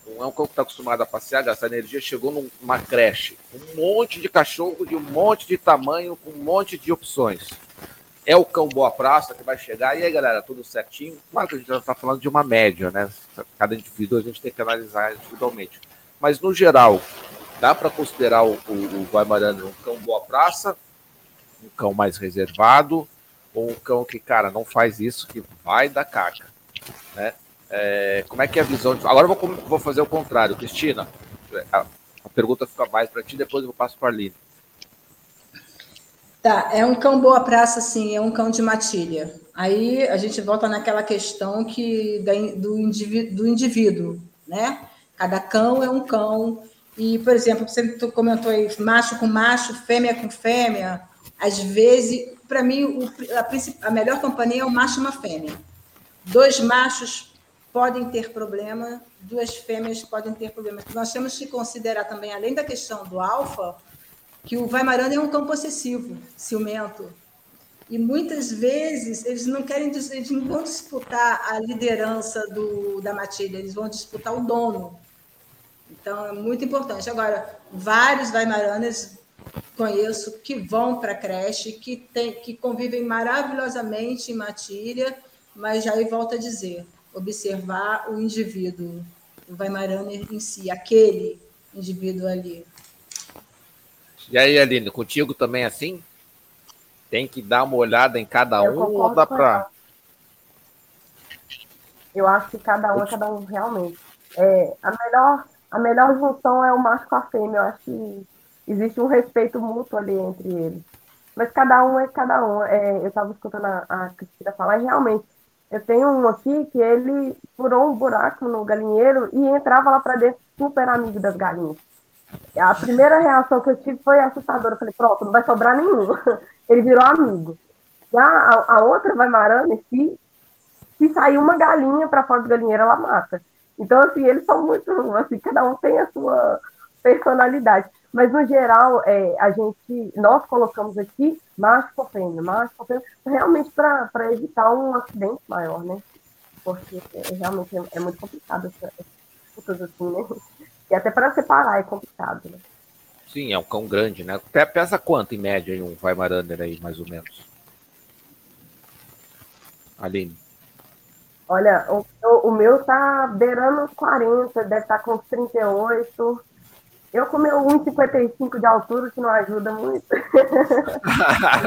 não é um cão que está acostumado a passear, gastar energia, chegou numa creche. Um monte de cachorro de um monte de tamanho, com um monte de opções. É o cão boa praça que vai chegar. E aí, galera, tudo certinho? Claro que a gente já está falando de uma média, né? Cada indivíduo a gente tem que analisar individualmente. Mas, no geral, dá para considerar o, o, Guaimarano um cão boa praça, um cão mais reservado, ou um cão que, cara, não faz isso, que vai dar caca, né? É, como é que é a visão? De... Agora eu vou, vou fazer o contrário. Cristina, a, pergunta fica mais para ti, depois eu passo para a Aline. Tá, é um cão boa praça, sim, é um cão de matilha. Aí a gente volta naquela questão que do, indivíduo, do indivíduo, né? Cada cão é um cão. E, por exemplo, você comentou aí, macho com macho, fêmea com fêmea. Às vezes, para mim, o, a, a melhor companhia é um macho e uma fêmea. Dois machos podem ter problema, duas fêmeas podem ter problema. Nós temos que considerar também, além da questão do alfa, que o Weimaraner é um cão possessivo, ciumento. E muitas vezes eles não querem eles não vão disputar a liderança do, da matilha, eles vão disputar o dono. Então é muito importante. Agora, vários Weimaraners conheço que vão para a creche, que, tem, que convivem maravilhosamente em matilha, mas já aí volto a dizer, observar o indivíduo, o Weimaraner em si, aquele indivíduo ali. E aí, Aline, contigo também é assim? Tem que dar uma olhada em cada um ou dá para Eu acho que cada um é cada um realmente. É, a, melhor, a melhor junção é o macho com a fêmea. Eu acho que existe um respeito mútuo ali entre eles. Mas cada um é cada um. É, eu estava escutando a, a Cristina falar, e realmente, eu tenho um aqui que ele furou um buraco no galinheiro e entrava lá para dentro super amigo das galinhas. A primeira reação que eu tive foi assustadora. Eu falei, pronto, não vai sobrar nenhum. Ele virou amigo. Já a, a outra vai marando, se, se sair uma galinha para fora do galinheiro, ela mata. Então, assim, eles são muito, assim, cada um tem a sua personalidade. Mas, no geral, é, a gente, nós colocamos aqui macho fêmea, macho fêmea, realmente para evitar um acidente maior, né? Porque é, realmente é, é, muito complicado essas coisas assim, né? E até para separar é complicado, né? Sim, é um cão grande, né? Pesa quanto, em média, um Weimaraner aí, mais ou menos? Aline. Olha, o, o meu tá beirando 40, deve estar tá com 38. Eu com meu 1,55 de altura, que não ajuda muito.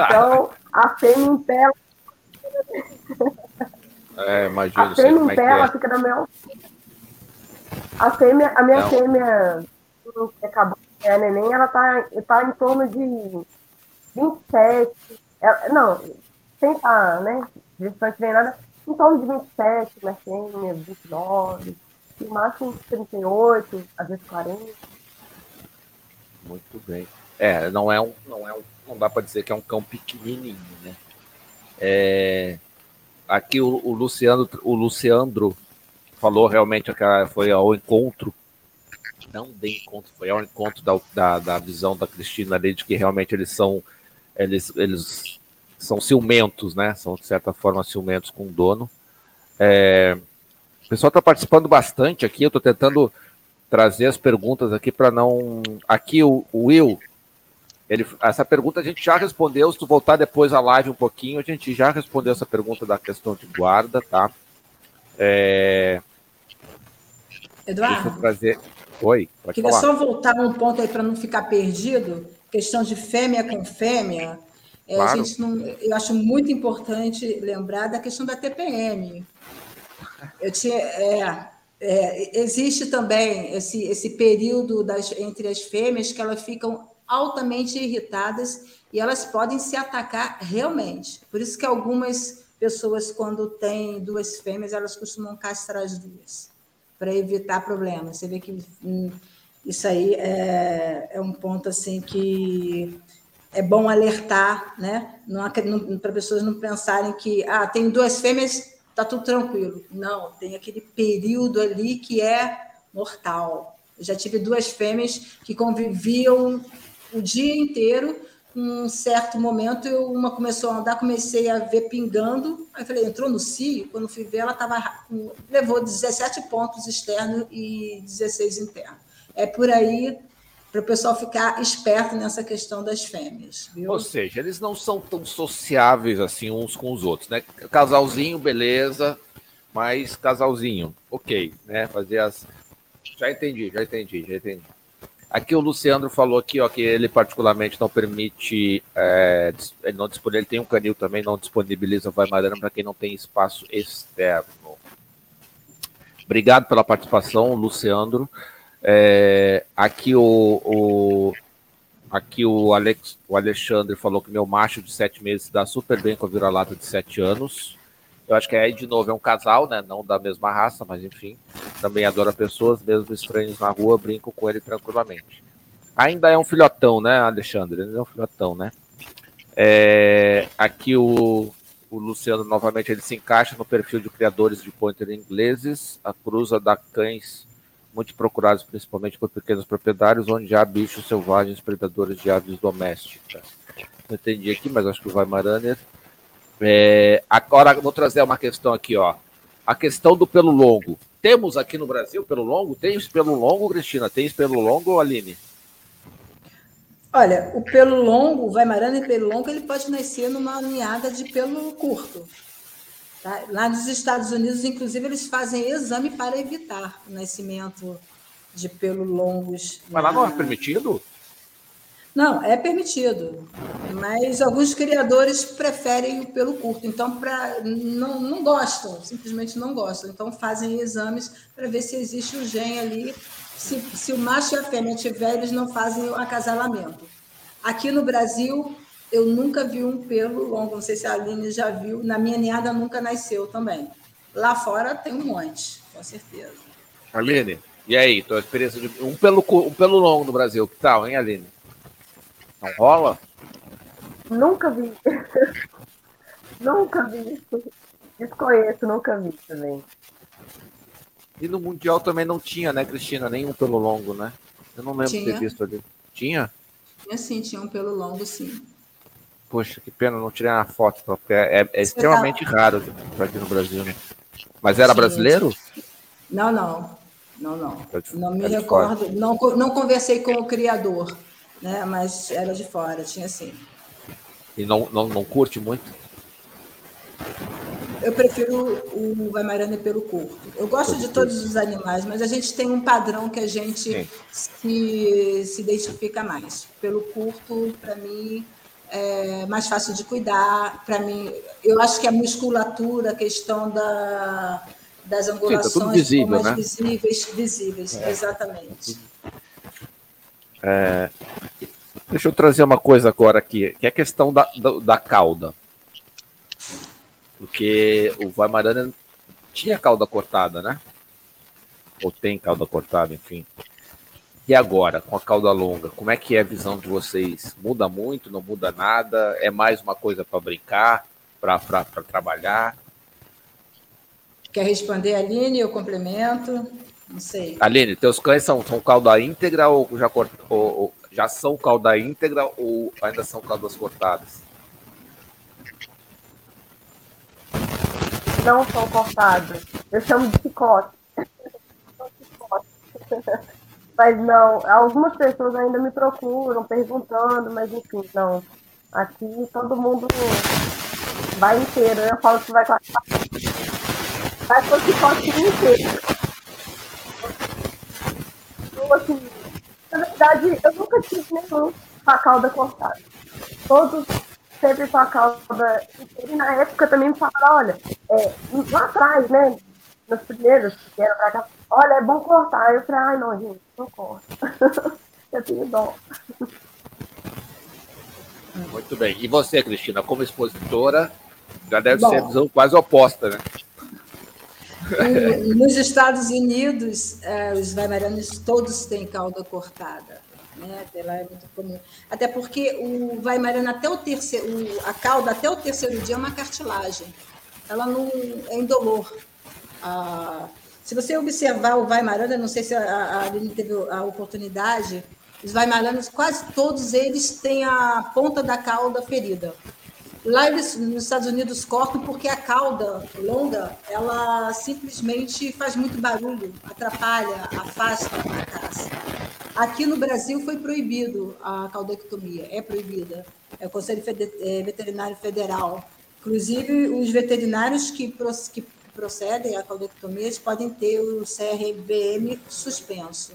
então, a fêmea em pé. É, imagina. A fêmea em é pé, ela é. fica na minha. A fêmea, a minha não. fêmea que acabou é a neném, ela tá, tá em torno de 27. Ela, não, sem estar, né? Gestante nem nada, em torno de 27, minha fêmea, 29, no máximo 38, às vezes 40. Muito bem. É, não é um, não é um, não dá para dizer que é um cão pequenininho, né? É, aqui o, o Luciano, o Luciandro falou realmente que foi ao encontro, não de encontro, foi ao encontro da, da, da visão da Cristina ali de que realmente eles são, eles, eles são ciumentos, né? São de certa forma ciumentos com o dono. É, o pessoal está participando bastante aqui. Eu estou tentando trazer as perguntas aqui para não. Aqui o, o, Will, ele, essa pergunta a gente já respondeu. Se tu voltar depois a live um pouquinho, a gente já respondeu essa pergunta da questão de guarda, tá? É... Eduardo. Deixa eu trazer. Oi, pode Queria falar. só voltar um ponto aí para não ficar perdido. Questão de fêmea com fêmea. É, claro. não, eu acho muito importante lembrar da questão da TPM. Eu tinha, é, é, existe também esse, esse período das, entre as fêmeas que elas ficam altamente irritadas e elas podem se atacar realmente. Por isso que algumas pessoas, quando têm duas fêmeas, elas costumam castrar as duas, para evitar problemas. Você vê que hum, isso aí é, é um ponto assim que é bom alertar, né? Para pessoas não pensarem que ah, tem duas fêmeas, tá tudo tranquilo. Não, tem aquele período ali que é mortal. Eu já tive duas fêmeas que conviviam o dia inteiro. Um certo momento, eu, uma começou a andar, comecei a ver pingando. Aí falei, entrou no cio. Quando fui ver, ela tava, levou 17 pontos externos e 16 internos. É por aí para o pessoal ficar esperto nessa questão das fêmeas. Viu? Ou seja, eles não são tão sociáveis assim uns com os outros, né? Casalzinho, beleza, mas casalzinho, ok, né? Fazer as. Já entendi, já entendi, já entendi. Aqui o Luciano falou aqui, ó, que ele particularmente não permite, é, ele não disponibiliza, ele tem um canil também, não disponibiliza vai Mariana para quem não tem espaço externo. Obrigado pela participação, Luciano. É, aqui o, o, aqui o, Alex, o Alexandre falou que meu macho de sete meses dá super bem com a vira-lata de sete anos. Eu acho que aí, de novo, é um casal, né? Não da mesma raça, mas enfim. Também adora pessoas, mesmo estranhos na rua, brinco com ele tranquilamente. Ainda é um filhotão, né, Alexandre? Ainda é um filhotão, né? É, aqui o, o Luciano, novamente, ele se encaixa no perfil de criadores de pointer ingleses. A cruza da cães muito procurados principalmente por pequenos proprietários, onde há bichos selvagens predadores de aves domésticas. Não entendi aqui, mas acho que vai Maraner. É, agora vou trazer uma questão aqui, ó. A questão do pelo longo. Temos aqui no Brasil pelo longo? Tem pelo longo, Cristina? Tem pelo longo, Aline? Olha, o pelo longo, o Weimaraner pelo longo, ele pode nascer numa ninhada de pelo curto. Tá? Lá nos Estados Unidos, inclusive, eles fazem exame para evitar o nascimento de pelo longos. Mas lá não é permitido? Não, é permitido, mas alguns criadores preferem pelo curto, então pra, não, não gostam, simplesmente não gostam. Então fazem exames para ver se existe o gene ali. Se, se o macho e a fêmea tiverem, eles não fazem o acasalamento. Aqui no Brasil, eu nunca vi um pelo longo, não sei se a Aline já viu, na minha ninhada nunca nasceu também. Lá fora tem um monte, com certeza. Aline, e aí, tua experiência de um pelo, um pelo longo no Brasil, que tal, hein, Aline? Não rola? Nunca vi. nunca vi. Desconheço, nunca vi também. E no Mundial também não tinha, né, Cristina? Nenhum pelo longo, né? Eu não lembro de ter visto ali. Tinha? Tinha sim, tinha um pelo longo, sim. Poxa, que pena, não tirei uma foto, porque é, é, é extremamente tá... raro aqui no Brasil, né? Mas era brasileiro? Não, não. Não, não. Não me recordo. Não, não conversei com o criador né? Mas era de fora, tinha sim. E não, não, não curte muito? Eu prefiro o Weimaraner pelo curto. Eu gosto de todos os animais, mas a gente tem um padrão que a gente se, se identifica mais. Pelo curto, para mim, é mais fácil de cuidar. Para mim, eu acho que a musculatura, a questão da, das angulações Sim, tá visível, mais né? visíveis, visíveis, é. exatamente. É, deixa eu trazer uma coisa agora aqui, que é a questão da, da, da cauda. Porque o Weimaraner tinha cauda cortada, né? Ou tem cauda cortada, enfim. E agora, com a cauda longa, como é que é a visão de vocês? Muda muito, não muda nada? É mais uma coisa para brincar, para trabalhar? Quer responder, Aline? Eu complemento. Não sei. Aline, teus cães são, são cauda íntegra ou já, ou, ou, já são cauda íntegra ou ainda são caudas cortadas? Não são cortadas. Eu chamo de chicote. mas não, algumas pessoas ainda me procuram, perguntando, mas enfim, não. Aqui todo mundo vai inteiro. Eu falo que vai a... Vai com o chicote inteiro assim, na verdade, eu nunca tive nenhum com a cauda cortada. Todos sempre com a cauda E na época também me falaram, olha, é, lá atrás, né, nos primeiros que eram pra cá, olha, é bom cortar. Eu falei, ai não, gente, não corta. eu tenho dó. Muito bem. E você, Cristina, como expositora, já deve bom, ser a visão quase oposta, né? nos Estados Unidos, é, os Weimaranos todos têm cauda cortada. Né? Até lá é muito comum. Até porque o Weimaraner, até o terceiro, a cauda até o terceiro dia é uma cartilagem. Ela não é indolor. Ah, se você observar o Weimaraner, não sei se a Aline teve a oportunidade, os Weimaranos, quase todos eles têm a ponta da cauda ferida. Lá eles, nos Estados Unidos cortam porque a cauda longa, ela simplesmente faz muito barulho, atrapalha, afasta a caça. Aqui no Brasil foi proibido a caudectomia, é proibida. É o Conselho é, Veterinário Federal. Inclusive, os veterinários que, que procedem à caudectomia podem ter o CRBM suspenso.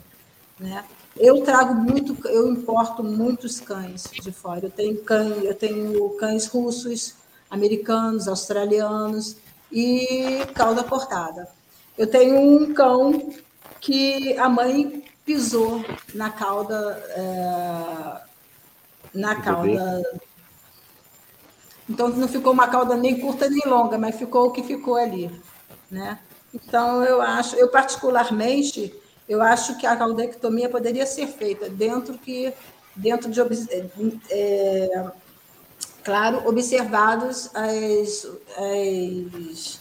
Né? Eu trago muito, eu importo muitos cães de fora. Eu tenho cães, eu tenho cães russos, americanos, australianos e cauda cortada. Eu tenho um cão que a mãe pisou na cauda, é, na cauda. Então não ficou uma cauda nem curta nem longa, mas ficou o que ficou ali, né? Então eu acho, eu particularmente eu acho que a caudectomia poderia ser feita dentro que dentro de é, claro observados as, as,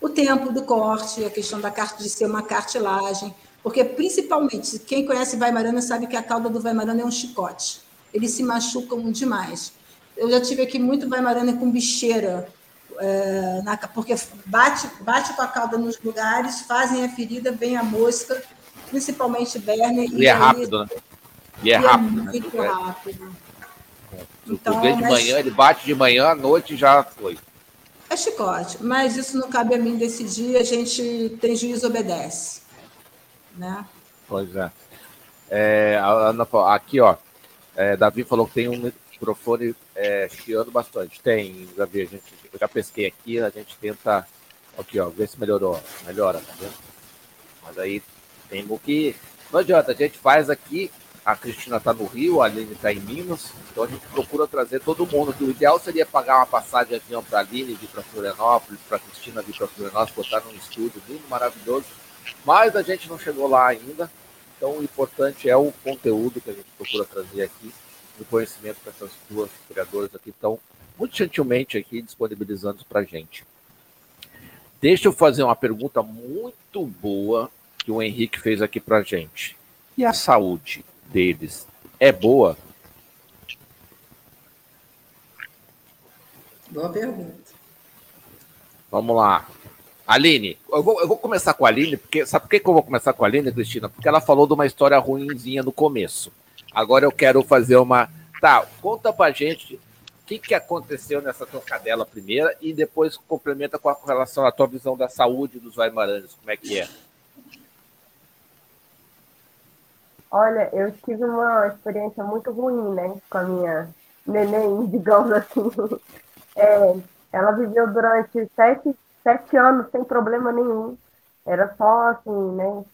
o tempo do corte a questão da de ser uma cartilagem porque principalmente quem conhece Weimaraner sabe que a cauda do Weimaraner é um chicote eles se machucam demais eu já tive aqui muito Weimaraner com bicheira é, na, porque bate bate com a cauda nos lugares fazem a ferida vem a mosca principalmente Bernie. E, e é rápido, né? E é, e é rápido. É muito né? rápido. Então, de mas... manhã, ele bate de manhã, à noite já foi. É chicote, mas isso não cabe a mim decidir, a gente tem juízo obedece. Né? Pois é. é Ana, aqui, ó. É, Davi falou que tem um microfone é, chiando bastante. Tem, Davi, a gente, eu já pesquei aqui, a gente tenta. Aqui, ó, ver se melhorou. Melhora, tá vendo? Mas aí tem o que. Não adianta, a gente faz aqui. A Cristina está no Rio, a Aline está em Minas, então a gente procura trazer todo mundo. o ideal seria pagar uma passagem de avião para a Aline vir para Florianópolis, para a Cristina vir para Florianópolis, botar num estúdio lindo, maravilhoso. Mas a gente não chegou lá ainda. Então o importante é o conteúdo que a gente procura trazer aqui, o conhecimento que essas duas criadoras aqui estão muito gentilmente aqui disponibilizando para a gente. Deixa eu fazer uma pergunta muito boa que o Henrique fez aqui para a gente. E a saúde deles é boa? Boa pergunta. Vamos lá. Aline, eu vou, eu vou começar com a Aline, porque sabe por que, que eu vou começar com a Aline, Cristina? Porque ela falou de uma história ruimzinha no começo. Agora eu quero fazer uma. Tá, conta pra gente o que, que aconteceu nessa trocadela primeira e depois complementa com, a, relação à tua visão da saúde dos Vaimaranes, como é que é? Olha, eu tive uma experiência muito ruim, né, com a minha neném, digamos assim. É, ela viveu durante sete, sete anos sem problema nenhum. Era só, assim, né,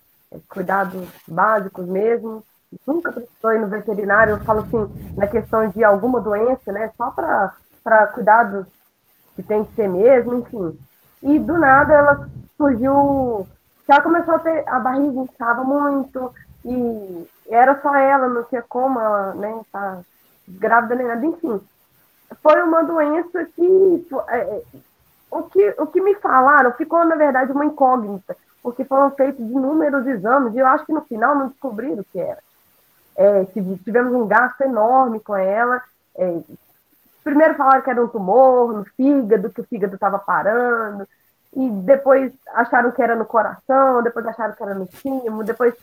cuidados básicos mesmo. Nunca precisou ir no veterinário, eu falo assim, na questão de alguma doença, né, só para cuidados que tem que ser mesmo, enfim. E do nada ela surgiu, já começou a ter, a barriga inchava muito, e era só ela, não tinha como ela, né, tá grávida nem nada, enfim. Foi uma doença que, é, é, o que o que me falaram ficou, na verdade, uma incógnita, porque foram feitos inúmeros exames e eu acho que no final não descobriram o que era. É, tivemos um gasto enorme com ela. É, primeiro falaram que era um tumor no fígado, que o fígado estava parando, e depois acharam que era no coração, depois acharam que era no timo, depois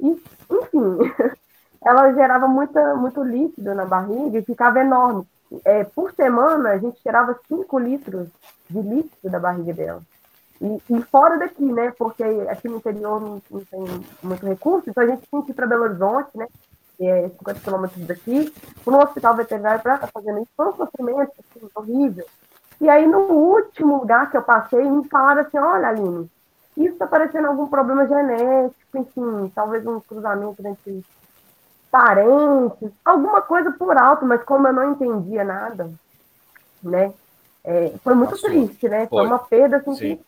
enfim, ela gerava muita, muito líquido na barriga e ficava enorme. É, por semana, a gente tirava 5 litros de líquido da barriga dela. E, e, fora daqui, né? Porque aqui no interior não, não tem muito recurso, então a gente tinha que ir para Belo Horizonte, né? Que é 50 quilômetros daqui, no hospital veterinário para fazendo isso. Foi um sofrimento assim, horrível. E aí, no último lugar que eu passei, me falaram assim: olha, Aline, isso está parecendo algum problema genético, enfim, talvez um cruzamento entre parentes, alguma coisa por alto, mas como eu não entendia nada, né? É, foi muito triste, né? Foi, foi uma perda assim, que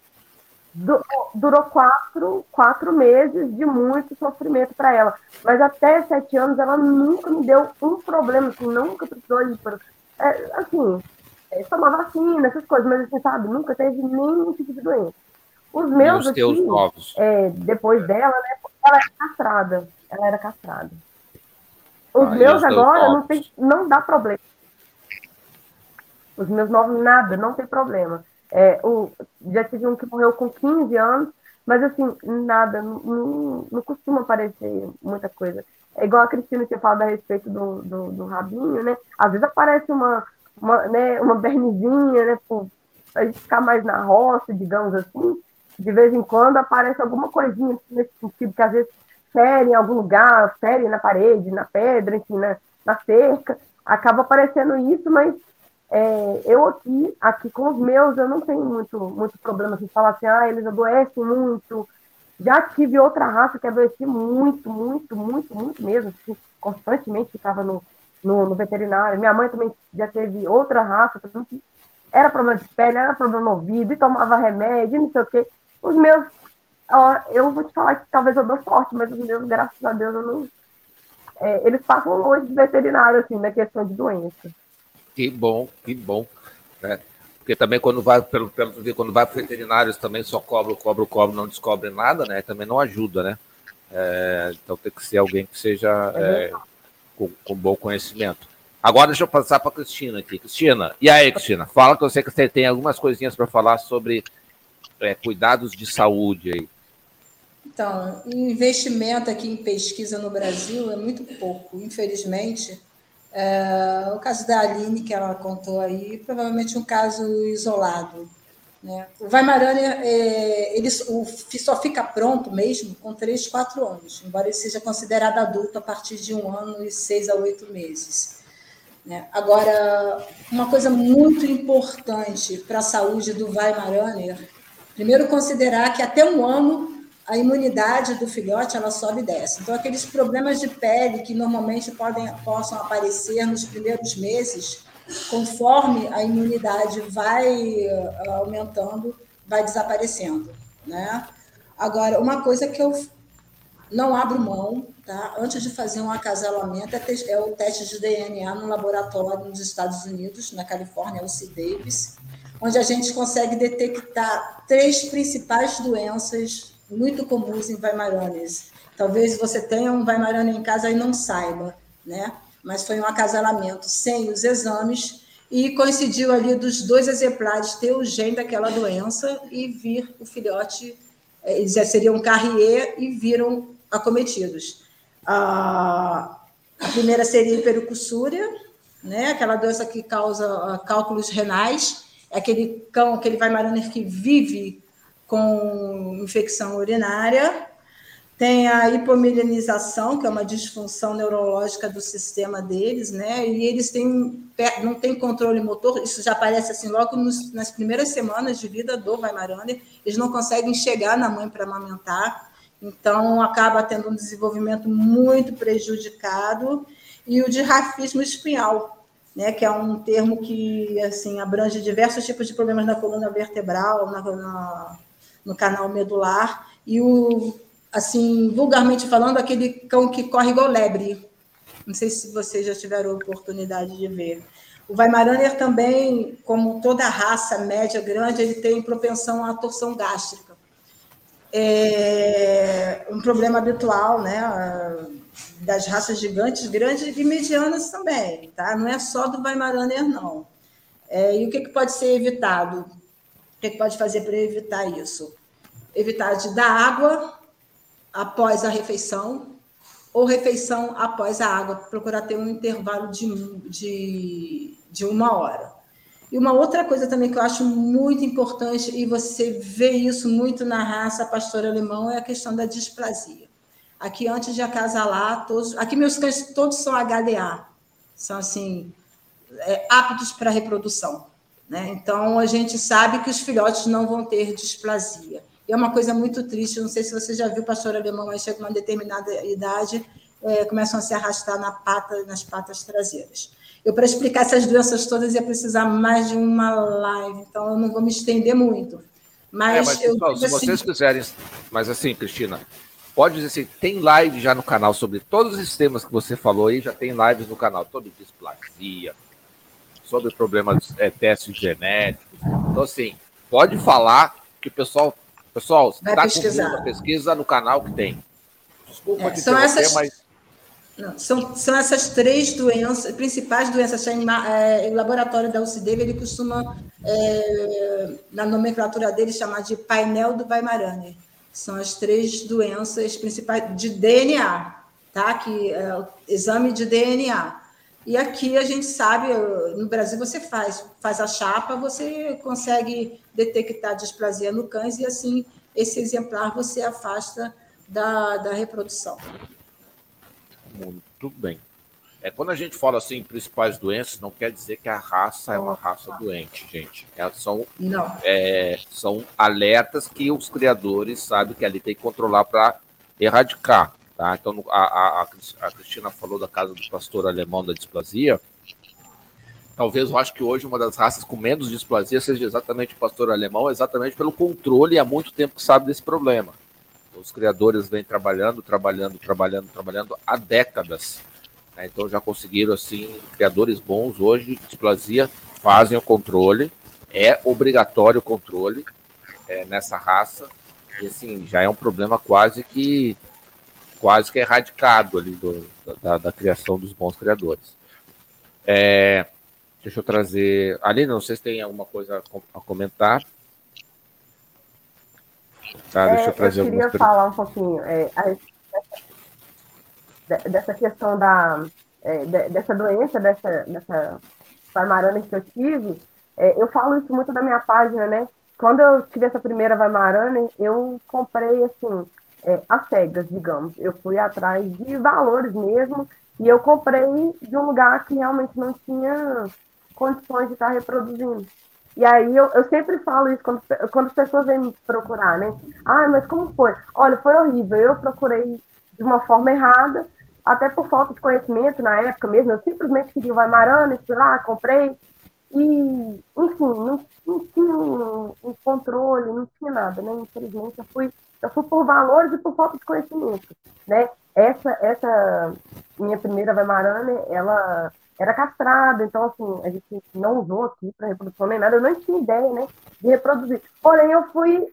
durou quatro, quatro meses de muito sofrimento para ela. Mas até sete anos ela nunca me deu um problema, assim, nunca precisou de. É, assim, é, tomar vacina, essas coisas, mas assim, sabe, nunca teve nenhum tipo de doença. Os meus os aqui, novos. É, depois dela, né, ela era castrada. Ela era castrada. Os ah, meus os agora não, tem, não dá problema. Os meus novos, nada, não tem problema. É, o, já tive um que morreu com 15 anos, mas assim, nada, não, não costuma aparecer muita coisa. É igual a Cristina tinha falado a respeito do, do, do rabinho, né? Às vezes aparece uma, uma, né, uma bernezinha, né? A gente ficar mais na roça, digamos assim, de vez em quando aparece alguma coisinha nesse sentido, que às vezes fere em algum lugar, fere na parede, na pedra, enfim, na, na cerca, acaba aparecendo isso, mas é, eu aqui, aqui com os meus, eu não tenho muito, muito problema de falar assim, ah, eles adoecem muito. Já tive outra raça que adoecia muito, muito, muito, muito mesmo, assim, constantemente ficava no, no, no, veterinário. Minha mãe também já teve outra raça, era problema de pele, era problema no ouvido, e tomava remédio, não sei o quê. Os meus, ó, eu vou te falar que talvez eu dou sorte, mas os meus, graças a Deus, eu não. É, eles passam longe de veterinário, assim, na questão de doença. Que bom, que bom. Né? Porque também quando vai, pelo, pelo quando vai para veterinários também só cobra, cobra, cobra, não descobre nada, né? Também não ajuda, né? É, então tem que ser alguém que seja é, com, com bom conhecimento. Agora deixa eu passar para a Cristina aqui. Cristina, e aí, Cristina? Fala que eu sei que você tem algumas coisinhas para falar sobre é, cuidados de saúde aí? Então, investimento aqui em pesquisa no Brasil é muito pouco, infelizmente. É, o caso da Aline, que ela contou aí, provavelmente um caso isolado. Né? O Weimaraner, é, ele o, só fica pronto mesmo com 3, 4 anos, embora ele seja considerado adulto a partir de um ano e seis a oito meses. Né? Agora, uma coisa muito importante para a saúde do Weimaraner, primeiro considerar que até um ano a imunidade do filhote ela sobe e desce. Então, aqueles problemas de pele que normalmente podem, possam aparecer nos primeiros meses, conforme a imunidade vai uh, aumentando, vai desaparecendo, né? Agora, uma coisa que eu não abro mão, tá? Antes de fazer um acasalamento, é, é o teste de DNA no laboratório nos Estados Unidos, na Califórnia, o C. Davis, onde a gente consegue detectar três principais doenças muito comuns em Weimaranes. Talvez você tenha um Weimaranes em casa e não saiba, né? mas foi um acasalamento sem os exames e coincidiu ali dos dois exemplares ter o gene daquela doença e vir o filhote, eh, eles já seriam carrier e viram acometidos. A, primeira seria hiperocussúria, né, aquela doença que causa ah, cálculos renais, é aquele cão, aquele Weimaraner que vive com infecção urinária, tem a hipomilinização, que é uma disfunção neurológica do sistema deles, né? E eles têm, não têm controle motor, isso já aparece assim logo nos, nas primeiras semanas de vida do Weimaraner, eles não conseguem chegar na mãe para amamentar, então acaba tendo um desenvolvimento muito prejudicado, e o de rafismo espinhal, né, que é um termo que assim abrange diversos tipos de problemas na coluna vertebral, na, na, no canal medular, e o assim, vulgarmente falando, aquele cão que corre igual lebre. Não sei se vocês já tiveram oportunidade de ver. O Weimaraner também, como toda raça média grande, ele tem propensão à torção gástrica. É um problema habitual, né? Das raças gigantes, grandes e medianas também, tá? Não é só do Weimaraner, não. É, e o que, que pode ser evitado? O que, que pode fazer para evitar isso? Evitar de dar água após a refeição ou refeição após a água, procurar ter um intervalo de, de, de uma hora. E uma outra coisa também que eu acho muito importante, e você vê isso muito na raça pastor alemão, é a questão da displasia. Aqui, antes de acasalar, todos, aqui meus cães todos são HDA, são assim, é, aptos para reprodução. Né? Então, a gente sabe que os filhotes não vão ter displasia. E é uma coisa muito triste. Não sei se você já viu o pastor alemão, mas chega uma determinada idade, é, começam a se arrastar na pata, nas patas traseiras. Eu, para explicar essas doenças todas, ia precisar mais de uma live, então eu não vou me estender muito. Mas, é, mas pessoal, se assim... vocês quiserem, mas assim, Cristina, pode dizer assim, tem live já no canal sobre todos os temas que você falou aí, já tem lives no canal, sobre displasia, sobre problemas é, testes genéticos. Então, assim, pode falar que o pessoal Pessoal, Vai tá pesquisar. pesquisa no canal que tem. Desculpa é, são essas, mas... Não, são, são essas três doenças, principais doenças. É, o laboratório da UCDEV, ele costuma, é, na nomenclatura dele, chamar de painel do Weimaraner. São as três doenças principais de DNA, tá? Que é exame de DNA. E aqui a gente sabe, no Brasil você faz, faz a chapa, você consegue detectar displasia no cães e assim esse exemplar você afasta da, da reprodução. Muito bem. É, quando a gente fala assim, principais doenças, não quer dizer que a raça é uma raça doente, gente. Elas são, é, são alertas que os criadores sabem que ali tem que controlar para erradicar. Tá? Então, a, a, a Cristina falou da casa do pastor alemão da displasia. Talvez eu acho que hoje uma das raças com menos displasia seja exatamente o pastor alemão, exatamente pelo controle há muito tempo que sabe desse problema. Os criadores vêm trabalhando, trabalhando, trabalhando, trabalhando há décadas. Né? Então já conseguiram, assim, criadores bons hoje, displasia, fazem o controle, é obrigatório o controle é, nessa raça, e assim, já é um problema quase que quase que erradicado ali do, da, da, criação dos bons criadores. É, deixa eu trazer. Ali, não sei se tem alguma coisa a comentar. Tá, deixa eu trazer é, eu queria falar um pouquinho é, a, dessa questão da, é, dessa doença, dessa, dessa que eu tive. É, eu falo isso muito da minha página, né? quando eu tive essa primeira Weimaraner, eu comprei, assim, é, as cegas, digamos. Eu fui atrás de valores mesmo, e eu comprei de um lugar que realmente não tinha condições de estar reproduzindo. E aí eu, eu sempre falo isso quando, quando as pessoas vêm me procurar, né? Ah, mas como foi? Olha, foi horrível. Eu procurei de uma forma errada, até por falta de conhecimento na época mesmo. Eu simplesmente queria o Vaimarana, fui lá, comprei. E, enfim, não, não tinha um, um, controle, não tinha nada, né? Infelizmente, eu fui, eu fui por valores e por falta de conhecimento, né? Essa, essa minha primeira Vaimarana, ela era castrada, então, assim, a gente não usou aqui para reprodução nem nada, eu não tinha ideia, né, de reproduzir. Porém, eu fui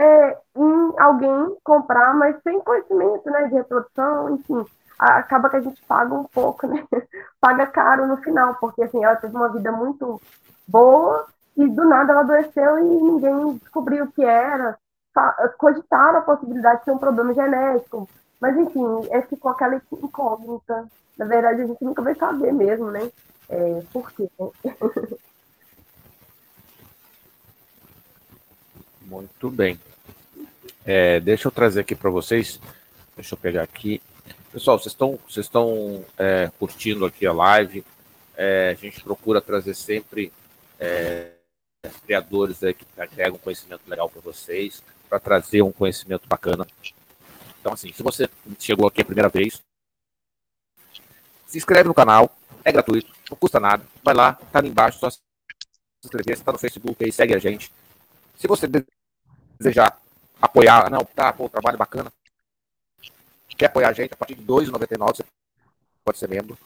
é, em alguém comprar, mas sem conhecimento, né, de reprodução, enfim, acaba que a gente paga um pouco, né, paga caro no final, porque, assim, ela teve uma vida muito boa e do nada ela adoeceu e ninguém descobriu o que era, cogitaram a possibilidade de ser um problema genético, mas, enfim, é, ficou aquela incógnita. Na verdade, a gente nunca vai saber mesmo, né? É, por quê? Muito bem. É, deixa eu trazer aqui para vocês. Deixa eu pegar aqui. Pessoal, vocês estão, vocês estão é, curtindo aqui a live. É, a gente procura trazer sempre é, criadores que agregam conhecimento legal para vocês, para trazer um conhecimento bacana então, assim, se você chegou aqui a primeira vez, se inscreve no canal, é gratuito, não custa nada. Vai lá, tá ali embaixo, só se inscrever, você tá no Facebook aí, segue a gente. Se você desejar apoiar, não, tá, pô, trabalho bacana, quer apoiar a gente, a partir de R$ 2,99 você pode ser membro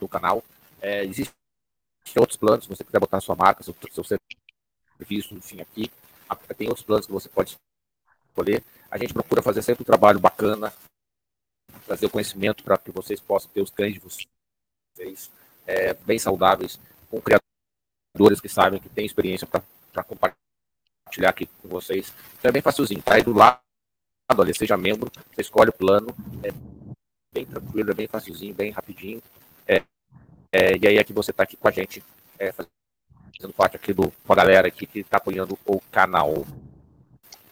do canal. É, Existem outros planos, se você quiser botar sua marca, seu, seu serviço, enfim, aqui. Tem outros planos que você pode escolher. A gente procura fazer sempre um trabalho bacana, trazer o conhecimento para que vocês possam ter os cães de vocês é, bem saudáveis, com criadores que sabem que têm experiência para compartilhar aqui com vocês. Então é bem facilzinho, tá aí do lado, ali, seja membro, você escolhe o plano, é bem tranquilo, é bem facilzinho, bem rapidinho. É, é, e aí é que você está aqui com a gente, é, fazendo parte aqui do, com a galera aqui que está apoiando o canal.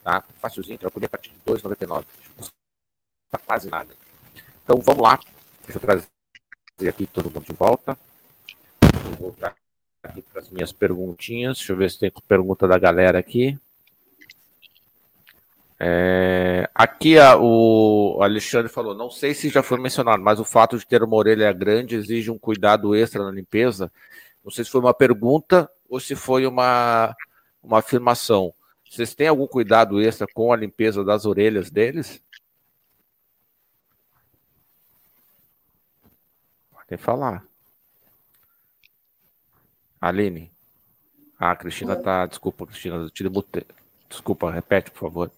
Tá? Facilzinho, poder a partir de 2,99. Tá quase nada. Então vamos lá. Deixa eu trazer aqui todo mundo de volta. Vou voltar aqui para as minhas perguntinhas. Deixa eu ver se tem pergunta da galera aqui. É, aqui a, o Alexandre falou: não sei se já foi mencionado, mas o fato de ter uma orelha grande exige um cuidado extra na limpeza. Não sei se foi uma pergunta ou se foi uma, uma afirmação. Vocês têm algum cuidado extra com a limpeza das orelhas deles? Podem falar. Aline. Ah, a Cristina tá. Desculpa, Cristina, eu te mutei. Desculpa, repete, por favor.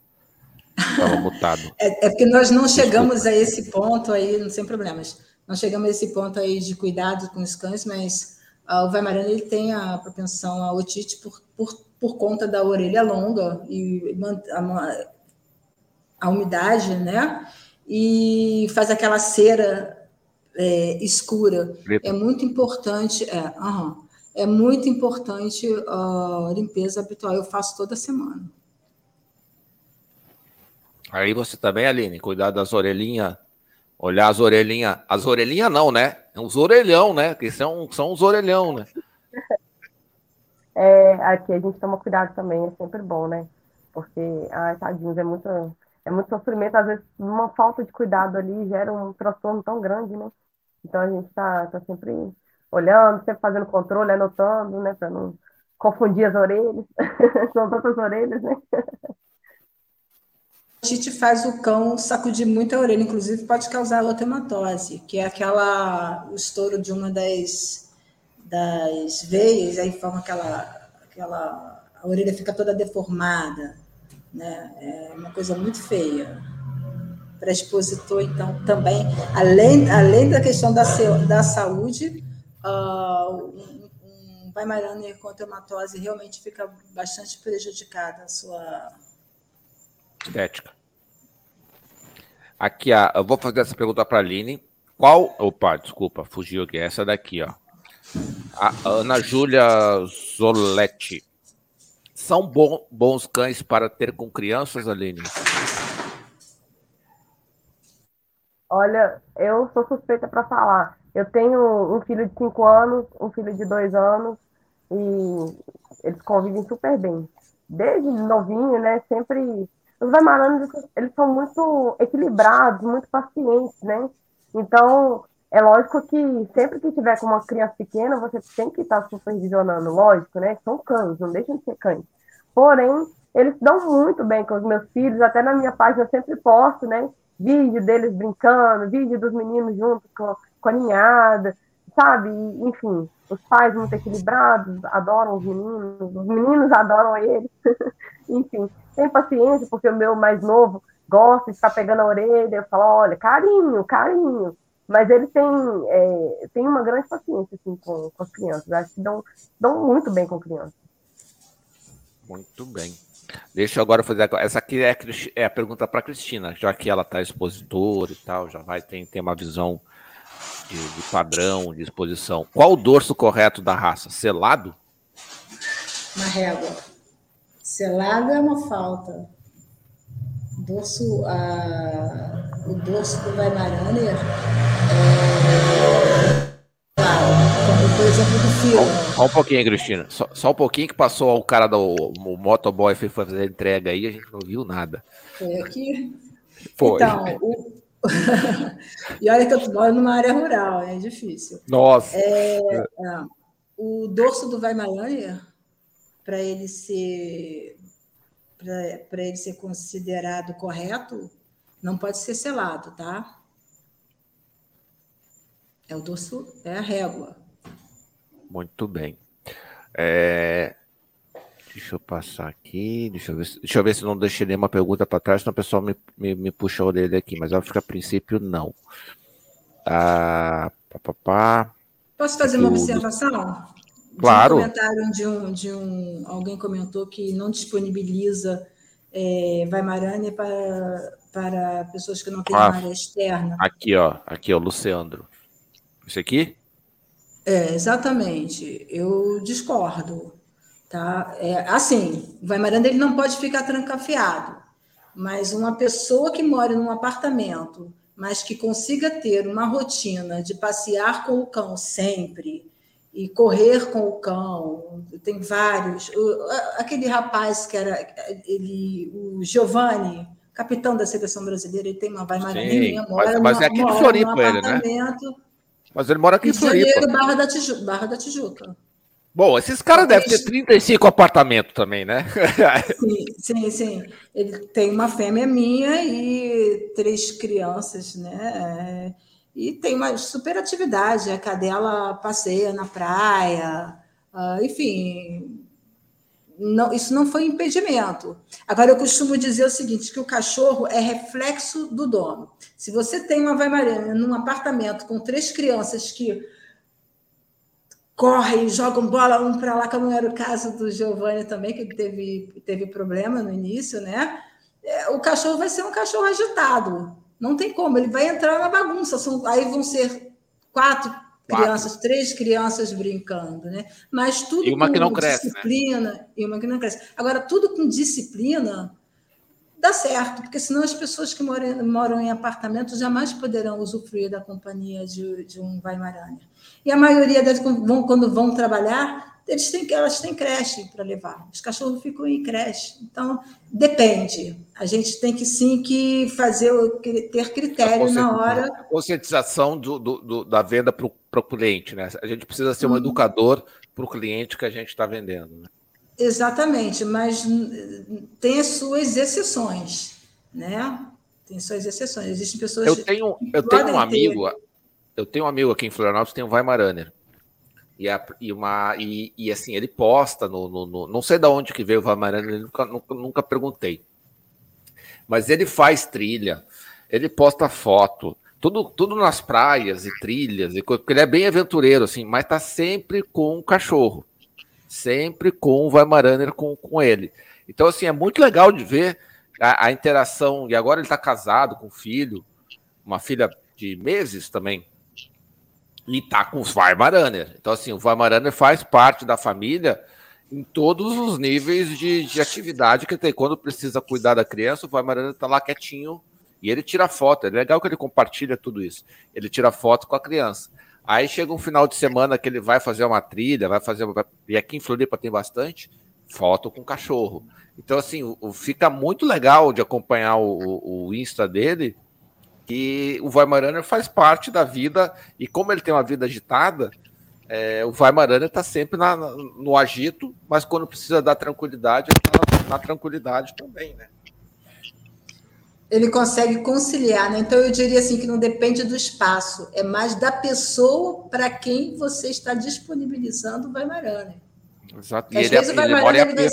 Estava mutado. É, é, porque nós não chegamos Desculpa. a esse ponto aí, não sem problemas. Não chegamos a esse ponto aí de cuidado com os cães, mas o Weimaraner ele tem a propensão a otite por, por por conta da orelha longa e a, a umidade, né? E faz aquela cera é, escura. É muito importante, é, uhum, é muito importante a limpeza habitual. Eu faço toda semana. Aí você também, Aline, cuidar das orelhinhas, olhar as orelhinhas. As orelhinhas não, né? É uns orelhão, né? Que são, são uns orelhão, né? É, aqui a gente toma cuidado também, é sempre bom, né? Porque, ai, tadinhos, é muito, é muito sofrimento. Às vezes, uma falta de cuidado ali gera um transtorno tão grande, né? Então, a gente tá, tá sempre olhando, sempre fazendo controle, anotando, né? Para não confundir as orelhas. São tantas orelhas, né? A gente faz o cão sacudir muita orelha, inclusive pode causar otematose, que é aquela, o estouro de uma das das veias, aí forma aquela, aquela. A orelha fica toda deformada, né? É uma coisa muito feia. Para expositor, então, também, além, além da questão da, da saúde, uh, um, um Weimaraner com hematose realmente fica bastante prejudicada a sua estética. Aqui, ó, eu vou fazer essa pergunta para a Aline. Qual. Opa, desculpa, fugiu aqui. Essa daqui, ó. A Ana Júlia Zoletti. são bom, bons cães para ter com crianças, Aline? Olha, eu sou suspeita para falar. Eu tenho um filho de 5 anos, um filho de 2 anos, e eles convivem super bem. Desde novinho, né? Sempre. Os Weimaranos, eles são muito equilibrados, muito pacientes, né? Então, é lógico que sempre que tiver com uma criança pequena, você tem que estar supervisionando, lógico, né? São cães, não deixam de ser cães. Porém, eles dão muito bem com os meus filhos, até na minha página eu sempre posto, né? Vídeo deles brincando, vídeo dos meninos juntos com, com a ninhada, sabe? Enfim, os pais muito equilibrados, adoram os meninos, os meninos adoram eles. Enfim, tem paciência, porque o meu mais novo gosta de ficar pegando a orelha, eu falo, olha, carinho, carinho. Mas eles têm, é, têm uma grande paciência assim, com, com as crianças. Acho que dão, dão muito bem com crianças. Muito bem. Deixa eu agora fazer. Essa aqui é, é a pergunta para a Cristina, já que ela está expositora e tal, já vai ter, ter uma visão de, de, padrão, de exposição. Qual o dorso correto da raça? Selado? Na régua. Selado é uma falta. Dorso, a, o dorso do Weimaraner é, como por exemplo do filme. Só um pouquinho, Cristina. Só, só, um pouquinho que passou o cara do o motoboy foi fazer a entrega aí, a gente não viu nada. Foi aqui? Foi. Então, o, e olha que eu moro numa área rural, é difícil. Nossa! É, é, o dorso do Weimaraner, para ele ser para ele ser considerado correto, não pode ser selado, tá? É o dorso, é a régua. Muito bem. É, Deixa eu passar aqui, deixa eu ver, deixa eu ver se não deixei nenhuma pergunta para trás, senão o pessoal me, me, me puxa a orelha aqui, mas acho que a princípio não. Ah, pá, pá, pá. Posso fazer uma observação? Claro. um comentário de um, de um. Alguém comentou que não disponibiliza é, Weimarane para, para pessoas que não têm ah, área externa. Aqui, ó. Aqui, ó, Luciandro. Esse aqui? É, exatamente. Eu discordo. Tá? É, assim, o Vaimaranda ele não pode ficar trancafiado, mas uma pessoa que mora num apartamento, mas que consiga ter uma rotina de passear com o cão sempre e correr com o cão, tem vários. O, aquele rapaz que era ele, o Giovanni, capitão da seleção brasileira, ele tem uma Vaimaranha, mora mas, mas é aqui em Floripa ele, né? Mas ele mora aqui em Floripa. Barra da Tijuca. Barra da Tijuca. Bom, esses caras devem ter 35 apartamentos também, né? Sim, sim, sim. Ele tem uma fêmea minha e três crianças, né? E tem uma super atividade. A cadela passeia na praia, ah, enfim. Não, isso não foi impedimento. Agora, eu costumo dizer o seguinte: que o cachorro é reflexo do dono. Se você tem uma Weimariana num apartamento com três crianças que correm, jogam bola um para lá, como era o caso do Giovanni também, que teve, teve problema no início, né? É, o cachorro vai ser um cachorro agitado. Não tem como, ele vai entrar na bagunça. São, aí vão ser quatro, quatro. crianças, três crianças brincando, né? Mas tudo e uma com que não cresce, disciplina né? e uma que não cresce. Agora, tudo com disciplina dá certo, porque senão as pessoas que moram, moram em apartamentos jamais poderão usufruir da companhia de, de um Weimaraner. E a maioria deles, vão, quando vão trabalhar, eles têm, elas têm creche para levar. Os cachorros ficam em creche. Então, depende. A gente tem que sim que fazer ter critério na hora. A conscientização do, do, do, da venda para o cliente, né? A gente precisa ser um uhum. educador para o cliente que a gente está vendendo. Né? Exatamente, mas tem as suas exceções, né? Tem suas exceções. Existem pessoas. Eu tenho, eu tenho um amigo, ter... eu tenho um amigo aqui em Florianópolis, tem um Weimaraner. E, a, e, uma, e, e, assim, ele posta no, no, no, Não sei de onde que veio o Weimaraner, nunca, nunca, nunca perguntei. Mas ele faz trilha, ele posta foto, tudo, tudo nas praias e trilhas, e, porque ele é bem aventureiro, assim, mas tá sempre com um cachorro sempre com o Weimaraner com, com ele. Então, assim, é muito legal de ver a, a interação. E agora ele está casado com um filho, uma filha de meses também, e tá com os Weimaraner. Então, assim, o Weimaraner faz parte da família em todos os níveis de, de atividade que tem. Quando precisa cuidar da criança, o Vaimarana está lá quietinho e ele tira foto. É legal que ele compartilha tudo isso. Ele tira foto com a criança. Aí chega um final de semana que ele vai fazer uma trilha, vai fazer. E aqui em Floripa tem bastante foto com cachorro. Então, assim, fica muito legal de acompanhar o, o Insta dele, que o Weimaraner faz parte da vida, e como ele tem uma vida agitada, é, o Weimaraner está sempre na, no agito, mas quando precisa dar tranquilidade, ele está na, na tranquilidade também, né? Ele consegue conciliar, né? Então eu diria assim que não depende do espaço, é mais da pessoa para quem você está disponibilizando o Weimaraner. Exato. E às ele, vezes o Weimaraner vai...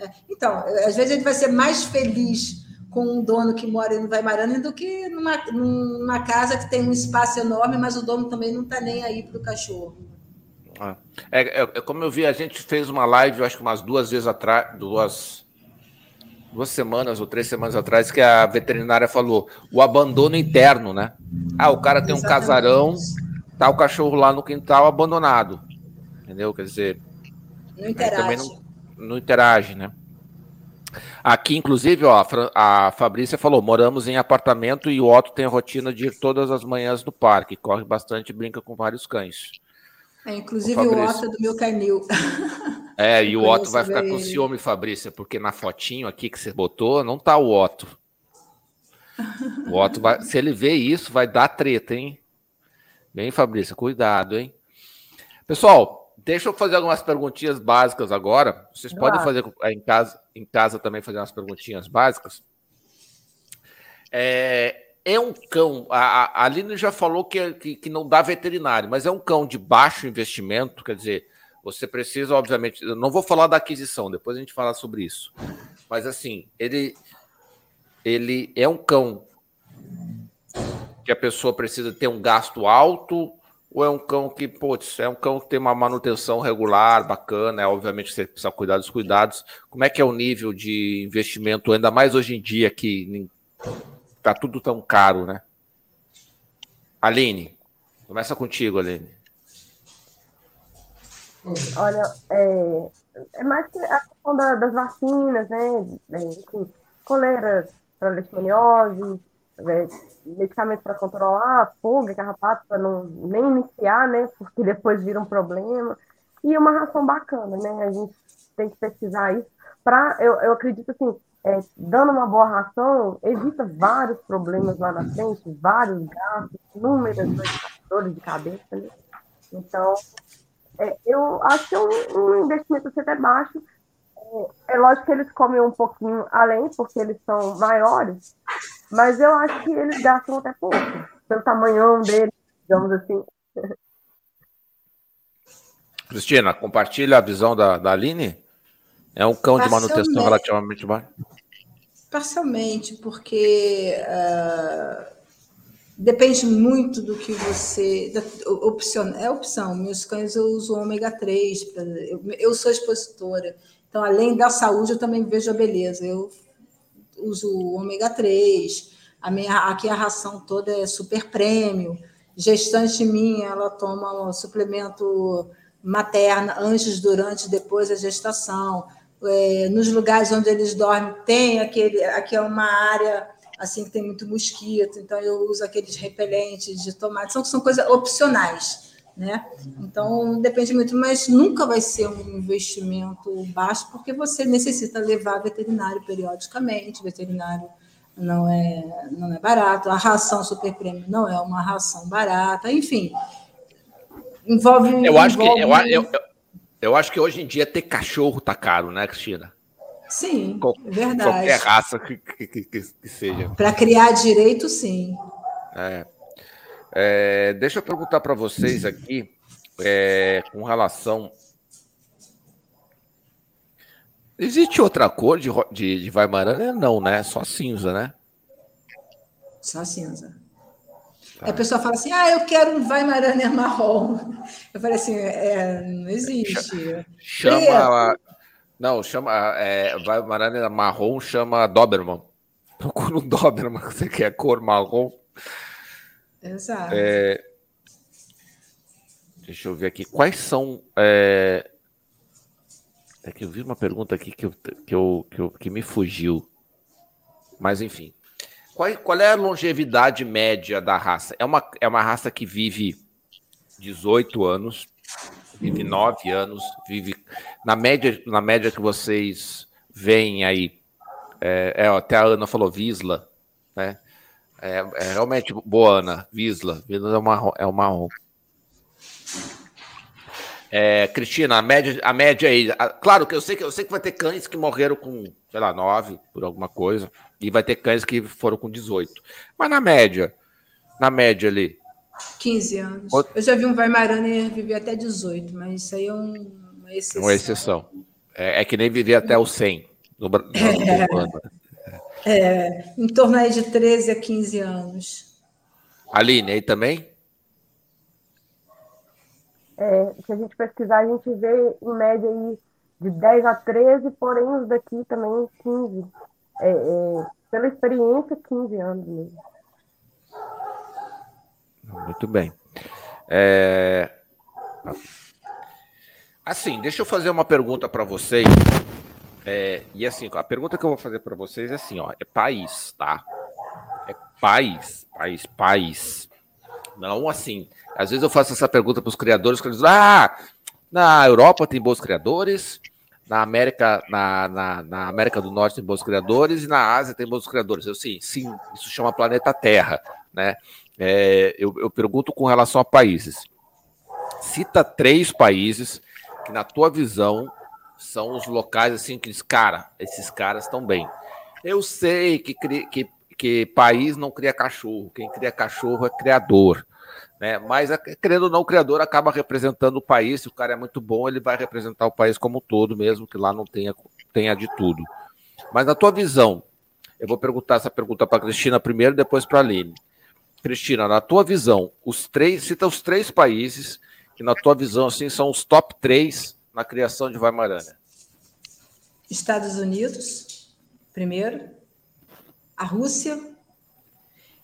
É, então, às vezes ele vai ser mais feliz com um dono que mora no Vaimarana do que numa, numa casa que tem um espaço enorme, mas o dono também não está nem aí para o cachorro. Ah, é, é, é, como eu vi, a gente fez uma live, acho que umas duas vezes atrás, duas, duas semanas ou três semanas atrás, que a veterinária falou o abandono interno, né? Ah, o cara tem Exatamente. um casarão, tá o cachorro lá no quintal abandonado. Entendeu? Quer dizer. Não interage. Também não, não interage, né? Aqui, inclusive, ó, a Fabrícia falou: moramos em apartamento e o Otto tem a rotina de ir todas as manhãs no parque, corre bastante e brinca com vários cães. É, inclusive o, o Otto é do meu canil. É, e o Otto vai ficar com ciúme, Fabrícia, porque na fotinho aqui que você botou, não tá o Otto. O Otto vai, se ele ver isso, vai dar treta, hein? Bem, Fabrícia, cuidado, hein? Pessoal, Deixa eu fazer algumas perguntinhas básicas agora. Vocês podem fazer em casa, em casa também fazer umas perguntinhas básicas. É, é um cão. A, a Aline já falou que, que, que, não dá veterinário, mas é um cão de baixo investimento. Quer dizer, você precisa, obviamente. Eu não vou falar da aquisição, depois a gente fala sobre isso. Mas assim, ele, ele é um cão que a pessoa precisa ter um gasto alto ou é um cão que, putz, é um cão que tem uma manutenção regular, bacana, é obviamente você precisa cuidar dos cuidados. Como é que é o nível de investimento, ainda mais hoje em dia que tá tudo tão caro, né? Aline, começa contigo, Aline. Olha, é, é mais que a questão da, das vacinas, né? É, coleiras para leishmaniose, é, para controlar pulga, carrapato, para não nem iniciar, né? Porque depois vira um problema. E uma ração bacana, né? A gente tem que pesquisar isso. Pra, eu, eu acredito assim, é, dando uma boa ração, evita vários problemas lá na frente, vários gastos, inúmeras dores de cabeça, né? Então, é, eu acho que é um, um investimento até baixo. É, é lógico que eles comem um pouquinho além, porque eles são maiores, mas eu acho que eles gastam até pouco, pelo tamanhão deles, digamos assim. Cristina, compartilha a visão da, da Aline? É um cão de manutenção relativamente baixo? Parcialmente, porque uh, depende muito do que você. Da, é opção. Meus cães eu uso ômega 3, pra, eu, eu sou expositora. Então, além da saúde, eu também vejo a beleza. Eu uso ômega 3, a minha, aqui a ração toda é super prêmio. Gestante minha, ela toma um suplemento materna antes, durante, depois da gestação. É, nos lugares onde eles dormem, tem aquele, aqui é uma área assim que tem muito mosquito, então eu uso aqueles repelentes de tomate, são, são coisas opcionais né? Então depende muito, mas nunca vai ser um investimento baixo, porque você necessita levar veterinário periodicamente, veterinário não é, não é barato, a ração super prêmio não é uma ração barata, enfim. Envolve. Eu acho envolve... que eu, eu, eu, eu, acho que hoje em dia ter cachorro tá caro, né, Cristina? Sim, Qual, é verdade. Qualquer raça que, que, que, que seja. Para criar direito, sim. É. É, deixa eu perguntar para vocês aqui, é, com relação. Existe outra cor de, de, de Weimaraner? Não, né? Só cinza, né? Só cinza. Tá. a pessoa fala assim: ah, eu quero um Weimaraner marrom. Eu falei assim: é, não existe. Chama. Não, chama. É, Weimaraner marrom chama Doberman. Procura um Doberman, você quer cor marrom. Exato. É, deixa eu ver aqui. Quais são. É, É que eu vi uma pergunta aqui que, eu, que, eu, que, eu, que me fugiu. Mas enfim. Qual, qual é a longevidade média da raça? É uma, é uma raça que vive 18 anos, vive 9 anos, vive. Na média, na média que vocês veem aí, é, é, até a Ana falou Visla, né? É, é realmente boa, Ana. Visla. Visla é marrom. É marrom. É, Cristina, a média, a média aí. A, claro que eu sei que eu sei que vai ter cães que morreram com, sei lá, 9 por alguma coisa. E vai ter cães que foram com 18. Mas na média, na média ali. 15 anos. Eu já vi um Weimaraner viver até 18, mas isso aí é um, uma exceção. Uma exceção. É, é, que nem viver até o 100 no, no, no é, é, em torno aí de 13 a 15 anos. Aline, aí também? É, se a gente pesquisar, a gente vê em média aí de 10 a 13, porém os daqui também 15. É, é, pela experiência, 15 anos mesmo. Muito bem. É... Assim, deixa eu fazer uma pergunta para vocês. É, e assim, a pergunta que eu vou fazer para vocês é assim, ó, é país, tá? É país, país, país. Não assim. Às vezes eu faço essa pergunta para os criadores, que eles dizem, ah, na Europa tem bons criadores, na América, na, na, na, América do Norte tem bons criadores e na Ásia tem bons criadores. Eu sim, sim, isso chama planeta Terra, né? É, eu, eu pergunto com relação a países. Cita três países que, na tua visão, são os locais assim que diz, cara, esses caras estão bem. Eu sei que, que, que país não cria cachorro, quem cria cachorro é criador. Né? Mas, querendo ou não, o criador acaba representando o país. Se o cara é muito bom, ele vai representar o país como um todo, mesmo que lá não tenha, tenha de tudo. Mas na tua visão, eu vou perguntar essa pergunta para Cristina primeiro, depois para a Aline. Cristina, na tua visão, os três, cita os três países que, na tua visão, assim, são os top três na criação de Weimaraner. Estados Unidos, primeiro, a Rússia.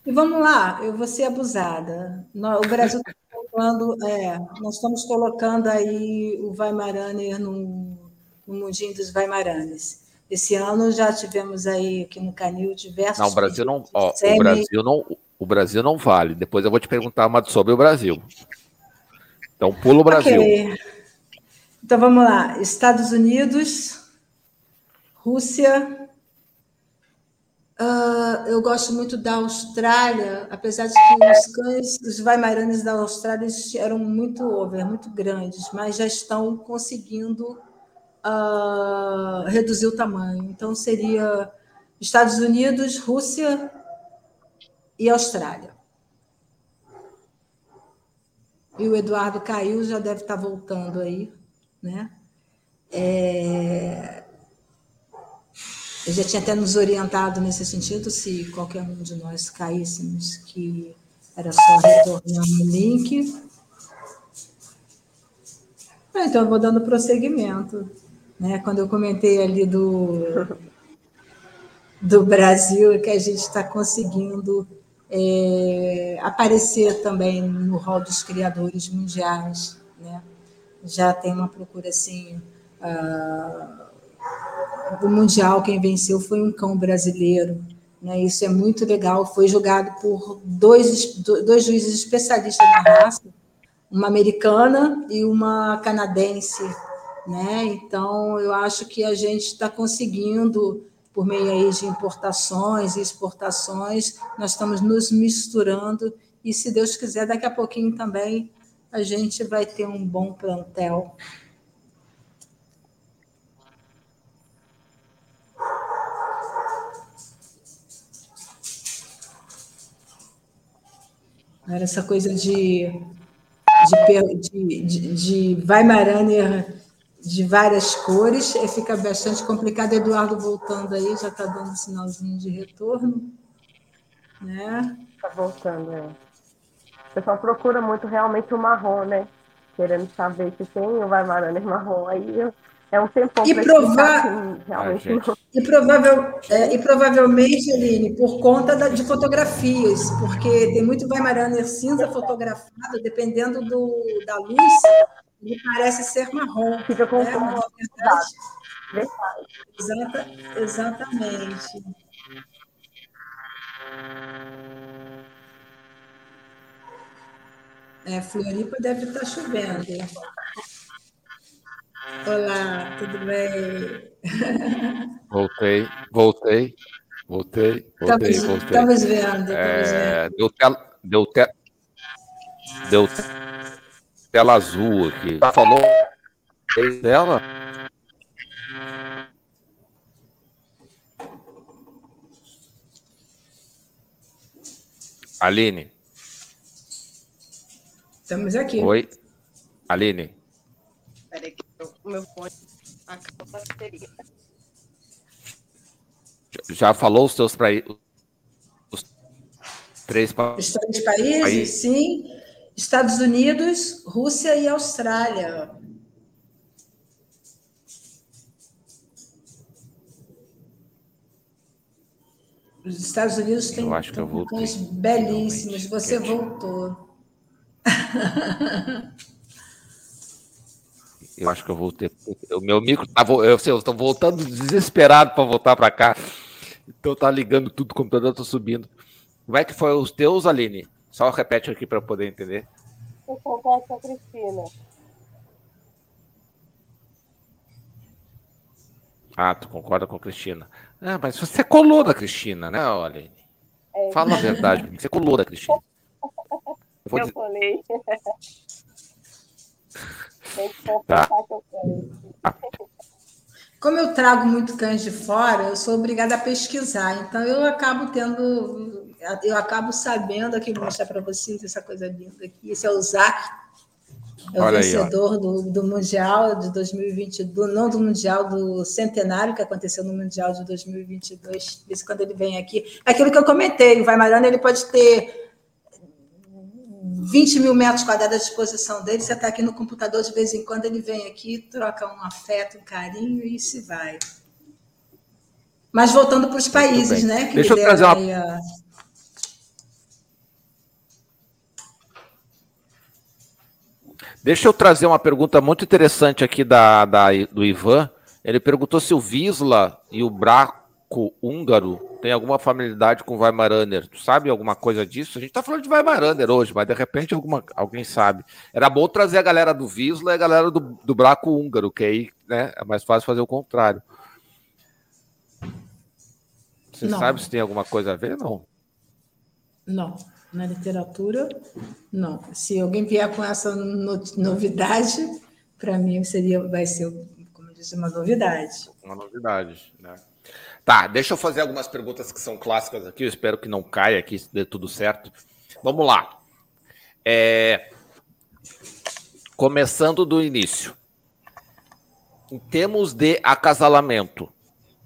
E vamos lá, eu vou ser abusada. O Brasil está colocando, é, nós estamos colocando aí o Weimaraner no, no mundinho dos Weimaranes. Esse ano já tivemos aí aqui no Canil diversos. Não, o Brasil não, ó, o Brasil não, o Brasil não vale. Depois eu vou te perguntar uma sobre o Brasil. Então, pula o Brasil. Okay. Então, vamos lá. Estados Unidos, Rússia. Uh, eu gosto muito da Austrália, apesar de que os cães, os Weimaranes da Austrália eram muito over, muito grandes, mas já estão conseguindo uh, reduzir o tamanho. Então, seria Estados Unidos, Rússia, e Austrália. E o Eduardo caiu, já deve estar voltando aí, né? É... Eu já tinha até nos orientado nesse sentido, se qualquer um de nós caíssemos, que era só retornar o link. Ah, então, eu vou dando prosseguimento. Né? Quando eu comentei ali do, do Brasil, que a gente está conseguindo é, aparecer também no rol dos criadores mundiais. Né? Já tem uma procura assim. Uh, do Mundial, quem venceu foi um cão brasileiro. Né? Isso é muito legal. Foi julgado por dois, dois juízes especialistas na raça, uma americana e uma canadense. Né? Então, eu acho que a gente está conseguindo por meio aí de importações e exportações, nós estamos nos misturando e, se Deus quiser, daqui a pouquinho também a gente vai ter um bom plantel. Era essa coisa de, de, de, de, de Weimaraner de várias cores, e fica bastante complicado. Eduardo voltando aí, já está dando um sinalzinho de retorno. Né? Está voltando, é. O pessoal procura muito realmente o marrom, né? Querendo saber se tem o Weimaraner marrom. Aí é um tempo e, prova... realmente Ai, e, provável, é, e provavelmente, Aline, por conta da, de fotografias, porque tem muito Weimaraner cinza fotografado, dependendo do, da luz, ele parece ser marrom. Fica com né? tom verdade, exata, exatamente. É, Floripa deve estar chovendo. Olá, tudo bem? Voltei, voltei, voltei, voltei, Estamos, voltei. estamos vendo, estamos É, vendo. deu, tela, deu, te, deu tela azul aqui. Já falou dela? Aline, Estamos aqui. oi. Aline, Peraí que eu- meu fone acabou a bateria. já falou os teus para os três pa- Os três países, Aí- sim. Estados Unidos, Rússia e Austrália. Os Estados Unidos têm cães belíssimos. Você quietinho. voltou. Eu acho que eu voltei. O meu micro tá. Eu sei, eu estou voltando desesperado para voltar para cá. Então tá ligando tudo, o computador tá subindo. Como é que foi os teus, Aline? Só repete aqui para eu poder entender. Eu concordo com a Cristina. Ah, tu concorda com a Cristina. Ah, mas você colou da Cristina, né, Aline? É. Fala a verdade, você colou da Cristina. Eu Eu dizer- falei. Tem que Tá. que eu falei. Como eu trago muito cães de fora, eu sou obrigada a pesquisar. Então eu acabo tendo, eu acabo sabendo aqui, vou mostrar para vocês essa coisa linda aqui. Esse é o Zac, é o Olha aí, vencedor do, do Mundial de 2022, não do Mundial, do centenário que aconteceu no Mundial de 2022. Isso quando ele vem aqui. É aquilo que eu comentei, o Vaimarana ele pode ter 20 mil metros quadrados à disposição dele. Você está aqui no computador, de vez em quando ele vem aqui, troca um afeto, um carinho e se vai. Mas voltando para os países, né? Que Deixa eu trazer uma- aí a- Deixa eu trazer uma pergunta muito interessante aqui da, da- do Ivan. Ele perguntou se o Visla e o Braco húngaro têm alguma familiaridade com Weimaraner. Tu sabe alguma coisa disso? A gente tá falando de Weimaraner hoje, mas de repente alguma, alguém sabe. Era bom trazer a galera do Visla e a galera do, do Braco húngaro, que aí né, é mais fácil fazer o contrário. Você Não. sabe se tem alguma coisa a ver? Não. Não, na literatura, não. Se alguém vier com essa no- novidade, para mim seria, vai ser, como eu disse, uma novidade. Uma novidade, né? Tá, deixa eu fazer algumas perguntas que são clássicas aqui. Eu espero que não caia aqui, se dê tudo certo. Vamos lá. É, Começando do início. Em termos de acasalamento,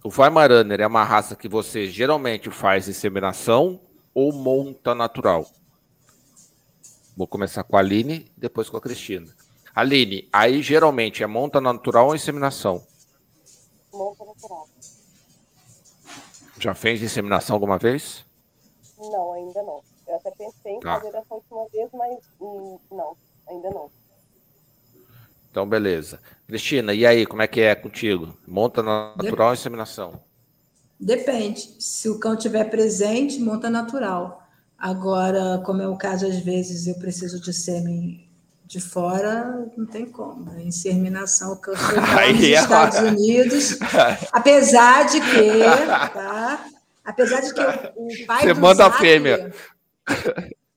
o Weimaraner é uma raça que você geralmente faz inseminação ou monta natural? Vou começar com a Aline, depois com a Cristina. Aline, aí geralmente é monta natural ou inseminação? Monta natural. Já fez inseminação alguma vez? Não, ainda não. Eu até pensei em Tá. fazer dessa última vez, mas hum, não, ainda não. Então, beleza. Cristina, e aí, como é que é contigo? Monta natural ou inseminação? Depende. Se o cão tiver presente, monta natural. Agora, como é o caso, às vezes eu preciso de sêmen de fora, não tem como. É inseminação, o foi lá nos é- Estados Unidos. Apesar de que, tá? Apesar de que o, o pai Você do manda a fêmea.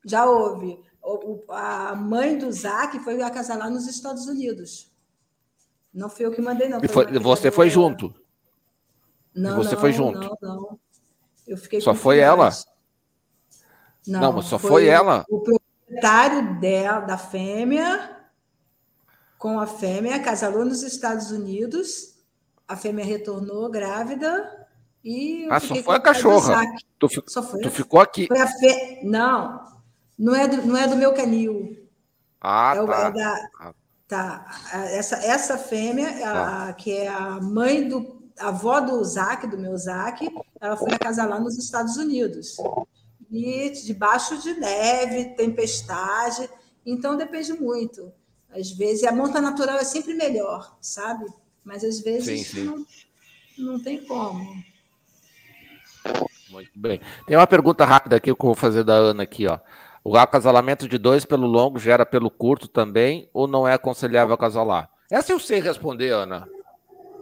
Já houve. O- o- a mãe do Zac foi acasalar nos Estados Unidos. Não fui eu que mandei, não. Foi foi- você foi junto? Não, você não, foi junto? Não, não. Eu fiquei Só foi filhotes. Não, Não, mas só foi o- ela? O proprietário dela, da fêmea, com a fêmea, acasalou nos Estados Unidos. A fêmea retornou grávida e. Ah, só foi a cachorra. Tu, fi- Só foi, tu ficou aqui. foi fê... Não, não é, do, não é do meu canil. Ah, é, o- é tá. da. Ah. Tá. Essa, essa fêmea, a- que é a mãe do. A avó do Zac, do meu Zac, ela foi acasalar nos Estados Unidos. E debaixo de neve, tempestade. Então depende muito. Às vezes, a monta natural é sempre melhor, sabe? Mas às vezes sim, sim. Não, não tem como. Muito bem. Tem uma pergunta rápida aqui que eu vou fazer da Ana aqui, ó. O acasalamento de dois pelo longo gera pelo curto também, ou não é aconselhável acasalar? Essa eu sei responder, Ana.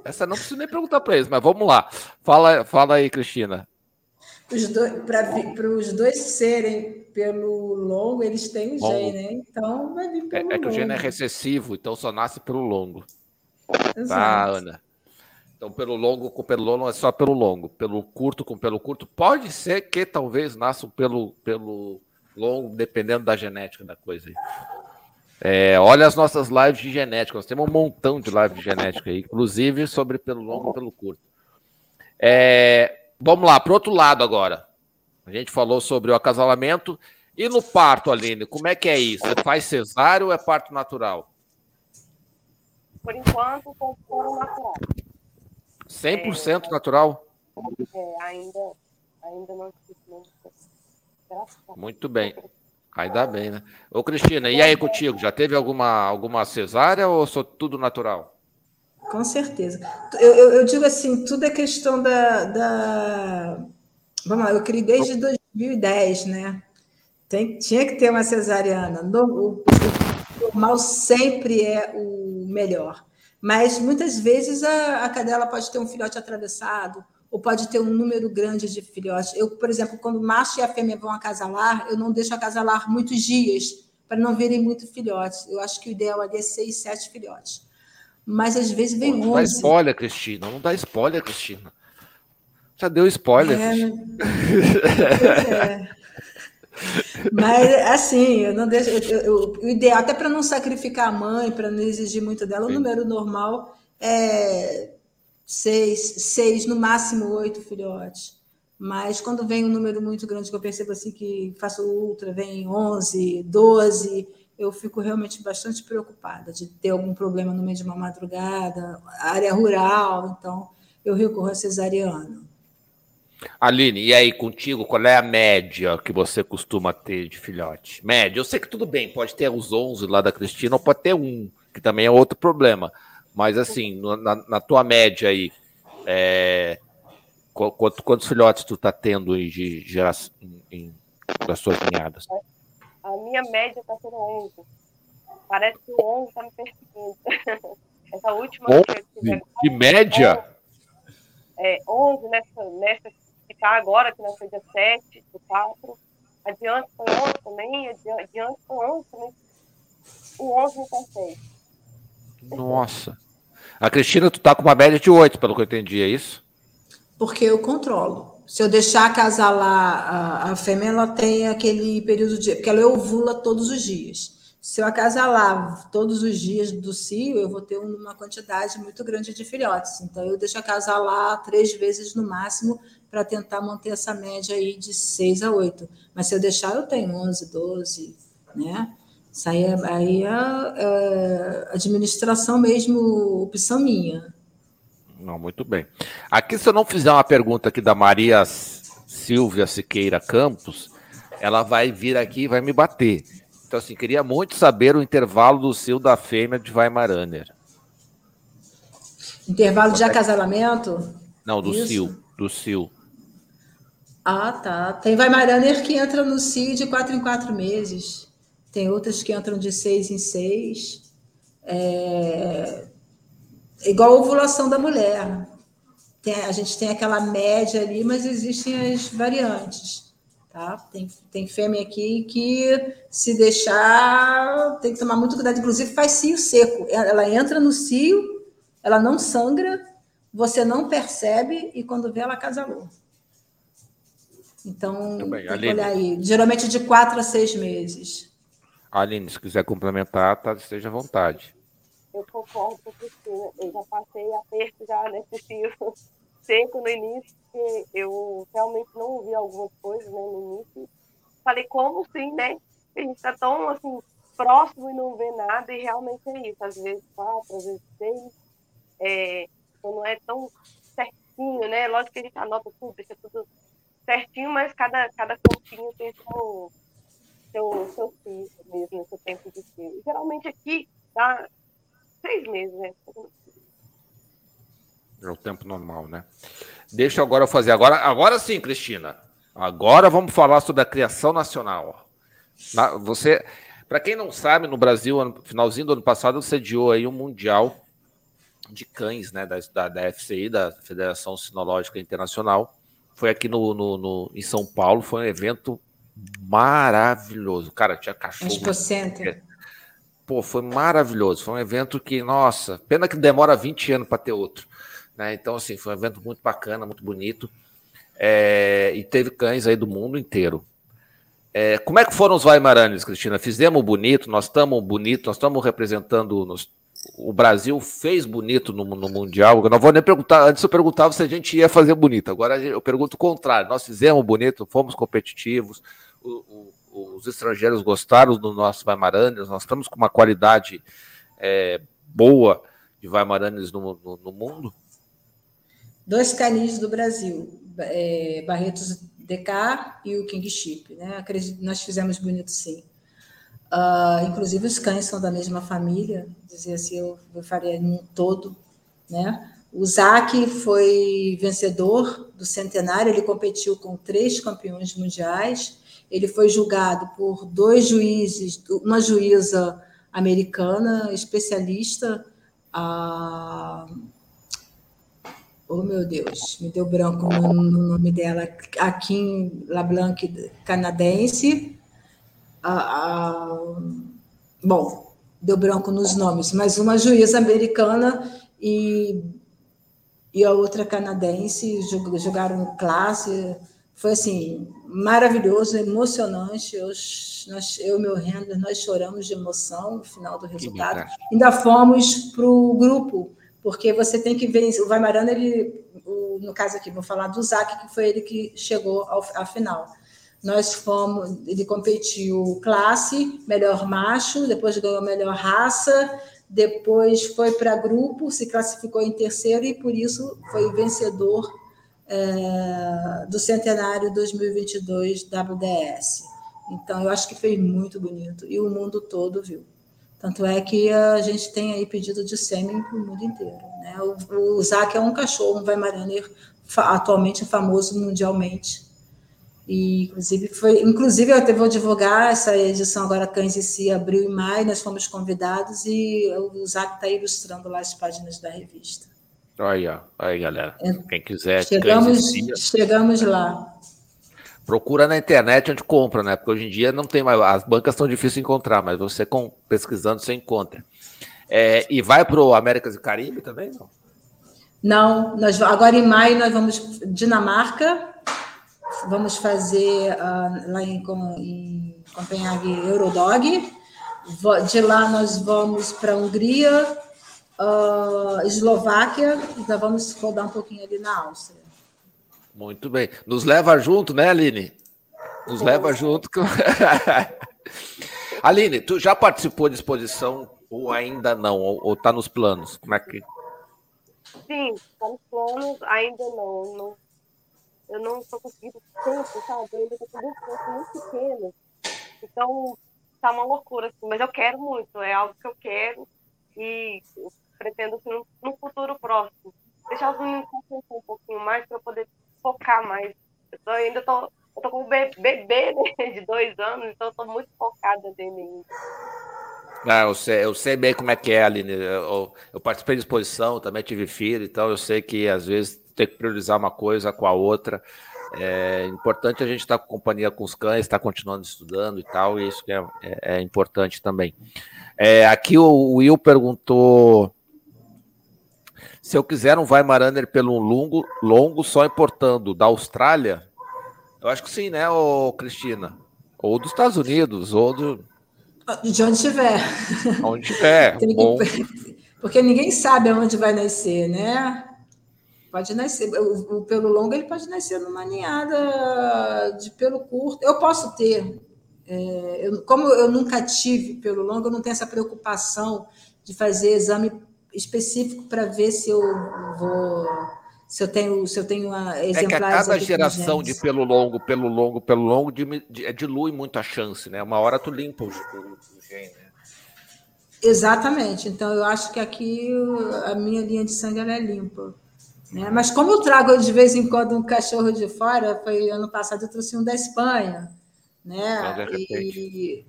Essa não preciso nem perguntar para eles, mas vamos lá. Fala, fala aí, Cristina. Para os dois serem pelo longo, eles têm o gene, né? Então vai vir pelo é, é que o gene é recessivo, então só nasce pelo longo. Tá, Exato. Tá, Ana? Então, pelo longo com pelo longo é só pelo longo. Pelo curto com pelo curto, pode ser que talvez nasça pelo, pelo longo, dependendo da genética da coisa aí. É, olha as nossas lives de genética. Nós temos um montão de lives de genética aí, inclusive sobre pelo longo e pelo curto. É, vamos lá, para outro lado agora. A gente falou sobre o acasalamento. E no parto, Aline, como é que é isso? Você faz cesárea ou é parto natural? Por enquanto, com natural. 100% é, natural? É, ainda, ainda não, não Muito bem. Ainda bem, né? Ô, Cristina, e aí contigo? Já teve alguma, alguma cesárea ou sou tudo natural? Com certeza. Eu, eu, eu, digo assim, tudo é questão da, da... Vamos lá, eu criei desde 2010, né? Tem, tinha que ter uma cesariana. o, o normal sempre é o melhor. Mas muitas vezes a, a cadela pode ter um filhote atravessado, ou pode ter um número grande de filhotes. Eu, por exemplo, quando o macho e a fêmea vão acasalar, eu não deixo acasalar muitos dias para não verem muito filhotes. Eu acho que o ideal ali é seis, sete filhotes. Mas às vezes vem não 11. Não dá spoiler, Cristina. Não dá spoiler, Cristina. Já deu spoiler. É, é. Mas assim, eu não deixo. Eu, eu, o ideal, até para não sacrificar a mãe, para não exigir muito dela, Sim. o número normal é seis, seis, no máximo oito filhotes. Mas quando vem um número muito grande, que eu percebo assim que faço ultra, vem 11, 12, eu fico realmente bastante preocupada de ter algum problema no meio de uma madrugada, área rural, então eu recorro a cesariano. Aline, e aí contigo, qual é a média que você costuma ter de filhote? Média, eu sei que tudo bem, pode ter os 11 lá da Cristina, ou pode ter um, que também é outro problema. Mas assim, na, na tua média aí, é, quantos, quantos filhotes tu tá tendo de geração, das suas ninhadas? A minha média tá sendo 11. Parece que o 11 tá me perseguindo. Essa última 11? que eu tive De média? 11, é, 11 nessa, nessa que tá agora, que não foi dia 7 do 4. Adiante foi 11 também, adiante foi 11 também. O 11 me persegue. Nossa. A Cristina, tu tá com uma média de 8, pelo que eu entendi, é isso? Porque eu controlo. Se eu deixar acasalar a, a fêmea, ela tem aquele período de. Porque ela ovula todos os dias. Se eu acasalar todos os dias do cio, eu vou ter uma quantidade muito grande de filhotes. Então, eu deixo acasalar três vezes no máximo para tentar manter essa média aí de 6 a 8. Mas se eu deixar, eu tenho 11, 12, né? Isso aí é, aí é, é administração mesmo, opção minha. Não, muito bem. Aqui, se eu não fizer uma pergunta aqui da Maria Silvia Siqueira Campos, ela vai vir aqui e vai me bater. Então, assim, queria muito saber o intervalo do cio da fêmea de Weimaraner. Intervalo de acasalamento? Não, do Isso. cio, do cio. Ah, tá. Tem Weimaraner que entra no cio de quatro em quatro meses tem outras que entram de seis em seis. É, igual a ovulação da mulher. Tem, a gente tem aquela média ali, mas existem as variantes. Tá? Tem, tem fêmea aqui que, se deixar, tem que tomar muito cuidado. Inclusive, faz cio seco. Ela entra no cio, ela não sangra, você não percebe, e quando vê, ela acasalou. Então, que olhar aí. Geralmente de quatro a seis meses. Aline, se quiser complementar, tá, esteja à vontade. Eu concordo com Cristina. Eu já passei aperto já nesse fio seco no início, porque eu realmente não ouvi algumas coisas né, no início. Falei, como assim, né? A gente está tão assim, próximo e não vê nada, e realmente é isso. Às vezes quatro, às vezes seis. É, então não é tão certinho, né? Lógico que a gente anota tudo, deixa tudo certinho, mas cada, cada pontinho tem como seu, seu filho mesmo, seu tempo de filho. Geralmente aqui, Tá seis meses, né? É o tempo normal, né? Deixa agora eu fazer. Agora, agora sim, Cristina. Agora vamos falar sobre a criação nacional. Na, você, para quem não sabe, no Brasil, no finalzinho do ano passado, sediou aí um mundial de cães, né, da, da, da FCI, da Federação Sinológica Internacional. Foi aqui no, no, no, em São Paulo, foi um evento maravilhoso. Cara, tinha cachorro. Expo Center. Pô, foi maravilhoso. Foi um evento que, nossa, pena que demora 20 anos para ter outro. Né? Então, assim, foi um evento muito bacana, muito bonito. É, e teve cães aí do mundo inteiro. É, como é que foram os Weimaranes, Cristina? Fizemos bonito, nós estamos bonito, nós estamos representando nos, o Brasil fez bonito no, no, Mundial. Eu não vou nem perguntar, antes eu perguntava se a gente ia fazer bonito, agora eu pergunto o contrário. Nós fizemos bonito, fomos competitivos, o, os estrangeiros gostaram do nosso Weimaranes, nós estamos com uma qualidade é, boa de Weimaranes no, no, no mundo. Dois canis do Brasil, é, Barretos DK e o Kingship. Né? Acredito, nós fizemos bonito sim. Uh, inclusive os cães são da mesma família, dizer assim, eu, eu faria um todo, né? O Zac foi vencedor do centenário, ele competiu com três campeões mundiais, ele foi julgado por dois juízes, uma juíza americana, especialista, a Oh, meu Deus, me deu branco no, no nome dela. A Kim LaBlanc, canadense. A, a, bom, deu branco nos nomes, mas uma juíza americana e, e a outra canadense jogaram classe. Foi assim, maravilhoso, emocionante. Eu, nós, eu e meu render, nós choramos de emoção no final do resultado. Ainda fomos para o grupo porque você tem que ver. O Vaimarana, ele, o, no caso aqui, vou falar do Zac, que foi ele que chegou ao, à final. Nós fomos, ele competiu classe, melhor macho, depois ganhou melhor raça, depois foi para grupo, se classificou em terceiro e por isso foi vencedor é, do centenário 2022 WDS. Então, eu acho que foi muito bonito e o mundo todo viu. Tanto é que a gente tem aí pedido de sêmen para o mundo inteiro. Né? O, o Zac é um cachorro, um Weimaraner atualmente famoso mundialmente. E, inclusive, foi, inclusive, eu vou divulgar essa edição agora, Cães e Si, abril e maio, nós fomos convidados e o Zac está ilustrando lá as páginas da revista. Olha aí, galera. É, Quem quiser. Chegamos, chegamos lá. Procura na internet onde compra, né? Porque hoje em dia não tem mais. As bancas estão difíceis de encontrar, mas você com, pesquisando você encontra. É, e vai para o Américas e Caribe também? Não? Não, nós, agora em maio nós vamos Dinamarca, vamos fazer uh, lá em, em Copenhague Eurodog. De lá nós vamos para Hungria, uh, Eslováquia, e nós vamos rodar um pouquinho ali na Áustria. Muito bem. Nos leva junto, né, Aline? Nos leva junto. Aline, tu já participou de exposição ou ainda não? Ou está nos planos? Como é que. Sim, está nos planos, ainda não. não eu não estou conseguindo tempo, sabe? Eu ainda estou com duas muito pequenas. Então, tá uma loucura, assim, mas eu quero muito, é algo que eu quero e pretendo assim, no, no futuro próximo. Deixar os meninos um pouquinho mais para poder focar mais. Eu ainda tô, eu tô com um bebê né, de dois anos, então eu tô muito focada nele ainda. Ah, eu sei, eu sei bem como é que é, Aline. Eu, eu participei de exposição, também tive filho, então eu sei que às vezes tem que priorizar uma coisa com a outra. É importante a gente estar com companhia com os cães, estar continuando estudando e tal, e isso é, é, é importante também. É, aqui o Will perguntou se eu quiser um Weimaraner pelo longo, longo só importando da Austrália, eu acho que sim, né, ô Cristina? Ou dos Estados Unidos, ou do. De onde tiver. Onde tiver. bom. Porque ninguém sabe aonde vai nascer, né? Pode nascer. O, o, pelo longo ele pode nascer numa ninhada de pelo curto. Eu posso ter. É, eu, como eu nunca tive pelo longo, eu não tenho essa preocupação de fazer exame específico para ver se eu vou se eu tenho se eu tenho exemplares é que a cada geração de pelo longo pelo longo pelo longo dilui muito a chance né uma hora tu limpa o, o, o gene né? Exatamente. Então, eu acho que aqui a minha linha de sangue é limpa. Né? Mas como eu trago de vez em quando um cachorro de fora, foi ano passado eu trouxe um da Espanha, né? E,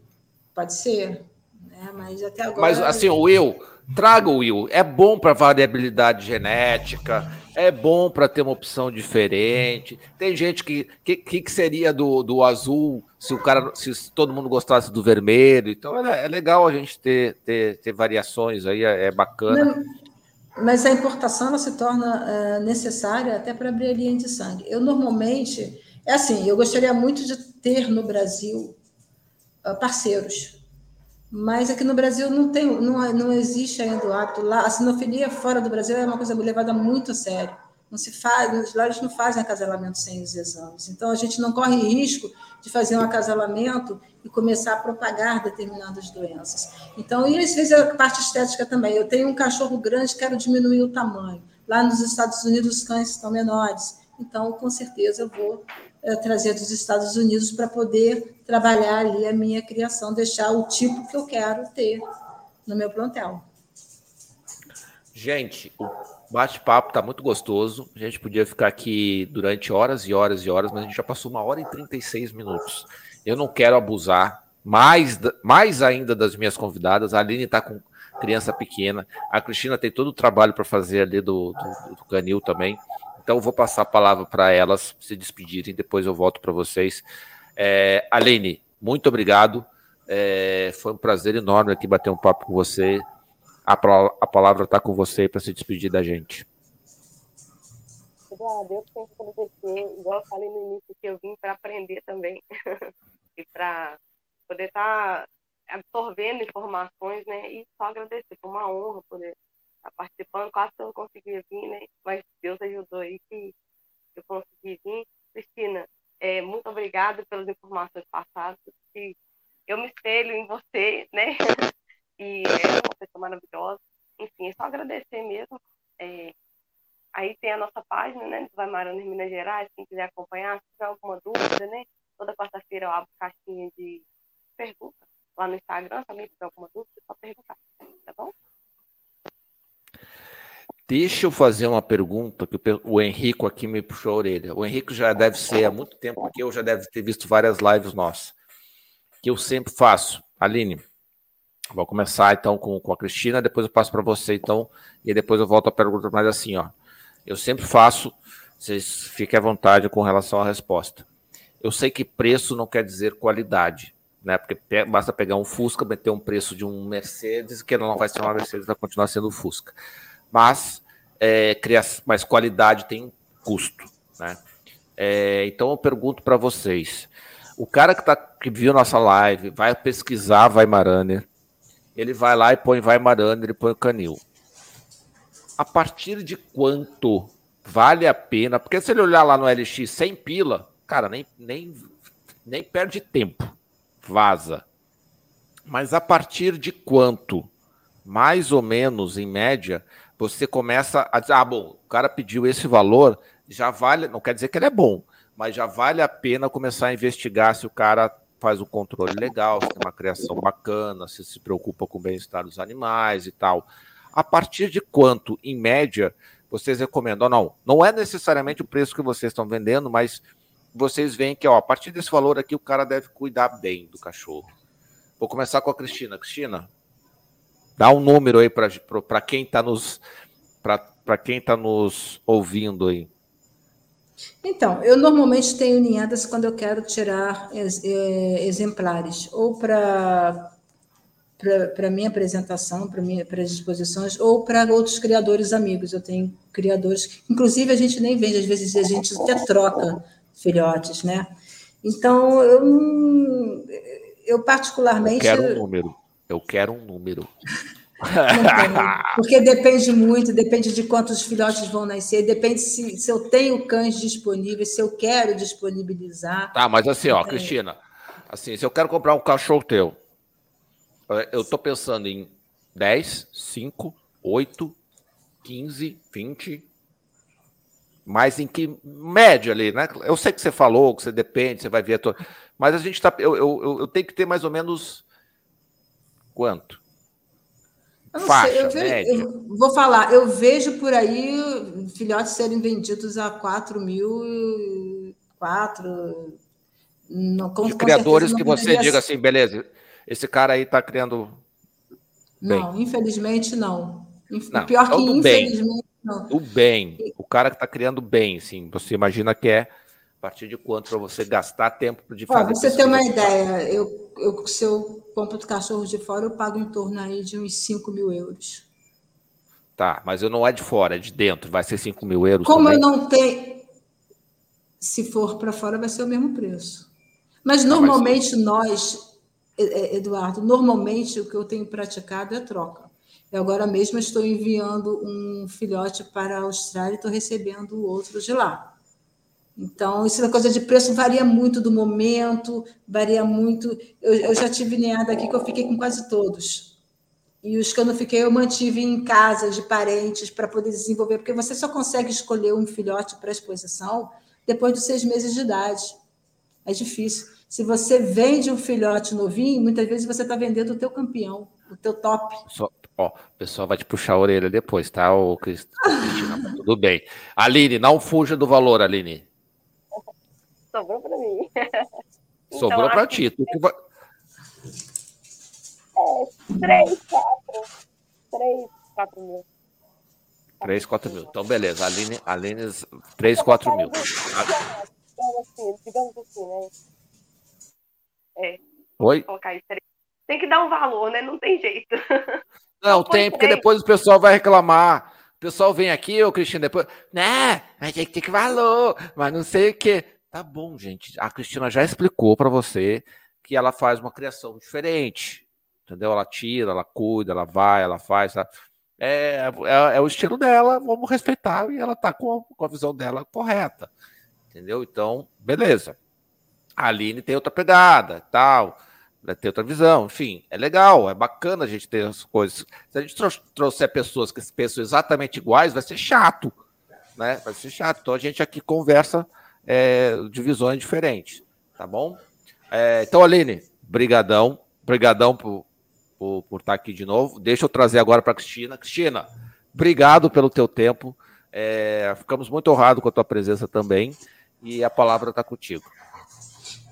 pode ser, né? Mas até agora. Mas assim, o Will, traga o Will. É bom para variabilidade genética, é bom para ter uma opção diferente. Tem gente que que, que seria do, do azul se o cara, se todo mundo gostasse do vermelho. Então é, é legal a gente ter, ter, ter variações aí, é, é bacana. mas a importação ela se torna é, necessária até para abrir a linha de sangue. Eu normalmente é assim, eu gostaria muito de ter no Brasil uh, parceiros, mas aqui no Brasil não tem, não, não existe ainda o hábito lá. A sinofilia fora do Brasil é uma coisa levada muito a sério. Não se faz, os lares não fazem acasalamento sem os exames. Então, a gente não corre risco de fazer um acasalamento e começar a propagar determinadas doenças. Então, e às vezes a parte estética também. Eu tenho um cachorro grande, quero diminuir o tamanho. Lá nos Estados Unidos, os cães estão menores. Então, com certeza, eu vou é, trazer dos Estados Unidos para poder trabalhar ali a minha criação, deixar o tipo que eu quero ter no meu plantel. Gente, o bate-papo tá muito gostoso. A gente podia ficar aqui durante horas e horas e horas, mas a gente já passou uma hora e 36 minutos. Eu não quero abusar mais, mais ainda das minhas convidadas. A Aline está com criança pequena. A Cristina tem todo o trabalho para fazer ali do, do, do, Canil também. Então, vou passar a palavra para elas se despedirem. Depois eu volto para vocês. É, Aline, muito obrigado. É, foi um prazer enorme aqui bater um papo com você. A, a palavra está com você para se despedir da gente. Eduardo, eu tenho que agradecer, igual eu falei no início, que eu vim para aprender também e para poder estar tá absorvendo informações, né? E só agradecer, foi uma honra poder tá participando. Quase que eu não conseguia vir, né? Mas Deus ajudou aí que eu consegui vir. Cristina, é, muito obrigada pelas informações passadas. Que eu me espelho em você, né? e é uma pessoa maravilhosa. Enfim, é só agradecer mesmo. É, aí tem a nossa página, né, do Vai Marando em Minas Gerais, quem quiser acompanhar, se tiver alguma dúvida, né, toda quarta-feira eu abro caixinha de perguntas lá no Instagram, também se tiver alguma dúvida, é só perguntar, tá bom? Deixa eu fazer uma pergunta que o Henrico aqui me puxou a orelha. O Henrico já deve ser há muito tempo aqui, eu já deve ter visto várias lives nossas, que eu sempre faço. Aline, Vou começar então com, com a Cristina, depois eu passo para você então, e depois eu volto à pergunta, mas assim, ó, eu sempre faço, vocês fiquem à vontade com relação à resposta. Eu sei que preço não quer dizer qualidade, né? Porque basta pegar um Fusca, meter um preço de um Mercedes, que não vai ser uma Mercedes, vai continuar sendo Fusca. Mas, é, mas qualidade tem custo, né? É, então eu pergunto para vocês: o cara que, tá, que viu nossa live vai pesquisar Vai Mariner, ele vai lá e põe vai Marana, ele põe canil. A partir de quanto vale a pena? Porque se ele olhar lá no LX sem pila, cara, nem, nem, nem perde tempo. Vaza. Mas a partir de quanto, mais ou menos, em média, você começa a dizer, ah, bom, o cara pediu esse valor, já vale, não quer dizer que ele é bom, mas já vale a pena começar a investigar se o cara faz o controle legal, se tem uma criação bacana, se se preocupa com o bem-estar dos animais e tal. A partir de quanto, em média, vocês recomendam? Não, não é necessariamente o preço que vocês estão vendendo, mas vocês veem que ó, a partir desse valor aqui o cara deve cuidar bem do cachorro. Vou começar com a Cristina. Cristina, dá um número aí para quem está nos para quem está nos ouvindo aí. Então, eu normalmente tenho ninhadas quando eu quero tirar é, exemplares, ou para para minha apresentação, para minha para as exposições, ou para outros criadores amigos. Eu tenho criadores, inclusive a gente nem vende, às vezes a gente até troca filhotes, né? Então, eu, eu particularmente. Eu quero um número. Eu quero um número. Porque depende muito, depende de quantos filhotes vão nascer, depende se, se eu tenho cães disponíveis, se eu quero disponibilizar. Tá, mas assim, ó, é. Cristina, assim, se eu quero comprar um cachorro teu, eu tô pensando em 10, 5, 8, 15, 20, mas em que média ali, né? Eu sei que você falou, que você depende, você vai ver, tua... mas a gente tá, eu, eu, eu tenho que ter mais ou menos quanto? Eu Faixa, sei, eu, vejo, eu, vou falar, eu vejo por aí filhotes serem vendidos a 4 mil, 4. Não, com, De criadores que você diga assim, beleza, esse cara aí está criando. Bem. Não, infelizmente não. não pior que infelizmente bem. não. O bem. O cara que está criando bem, sim. Você imagina que é partir de quanto para você gastar tempo de fazer. Ó, você ter uma ideia, eu, eu, se eu compro de cachorro de fora, eu pago em torno aí de uns 5 mil euros. Tá, mas eu não é de fora, é de dentro, vai ser 5 mil euros. Como também? eu não tenho. Se for para fora, vai ser o mesmo preço. Mas normalmente nós, Eduardo, normalmente o que eu tenho praticado é troca. Eu agora mesmo estou enviando um filhote para a Austrália e estou recebendo outro de lá. Então, isso é coisa de preço varia muito do momento, varia muito. Eu, eu já tive neada aqui que eu fiquei com quase todos. E os que eu não fiquei, eu mantive em casas de parentes para poder desenvolver, porque você só consegue escolher um filhote para exposição depois dos seis meses de idade. É difícil. Se você vende um filhote novinho, muitas vezes você está vendendo o teu campeão, o teu top. Só, ó, o pessoal vai te puxar a orelha depois, tá, ô Cristina? tudo bem. Aline, não fuja do valor, Aline sobrou para mim. então, sobrou para ti. Tu que vai... É, três, quatro. Três, quatro mil. Três, quatro mil. Então, beleza. Aline, Aline três, quatro mil. Então, assim, digamos assim, né? É. Oi? Tem que dar um valor, né? Não tem jeito. Não, tem, porque depois o pessoal vai reclamar. O pessoal vem aqui, ô Cristina, depois, né? Mas tem que ter que valor, mas não sei o quê. Tá bom, gente. A Cristina já explicou para você que ela faz uma criação diferente. Entendeu? Ela tira, ela cuida, ela vai, ela faz. Tá? É, é, é, o estilo dela, vamos respeitar e ela tá com com a visão dela correta. Entendeu? Então, beleza. A Aline tem outra pegada, tal, né, tem outra visão, enfim, é legal, é bacana a gente ter as coisas. Se a gente trouxer pessoas que pensam exatamente iguais, vai ser chato, né? Vai ser chato. Então a gente aqui conversa é, divisões diferentes, tá bom? É, então, Aline, brigadão, brigadão por, por, por, estar aqui de novo. Deixa eu trazer agora para Cristina. Cristina, obrigado pelo teu tempo. É, ficamos muito honrados com a tua presença também. E a palavra está contigo.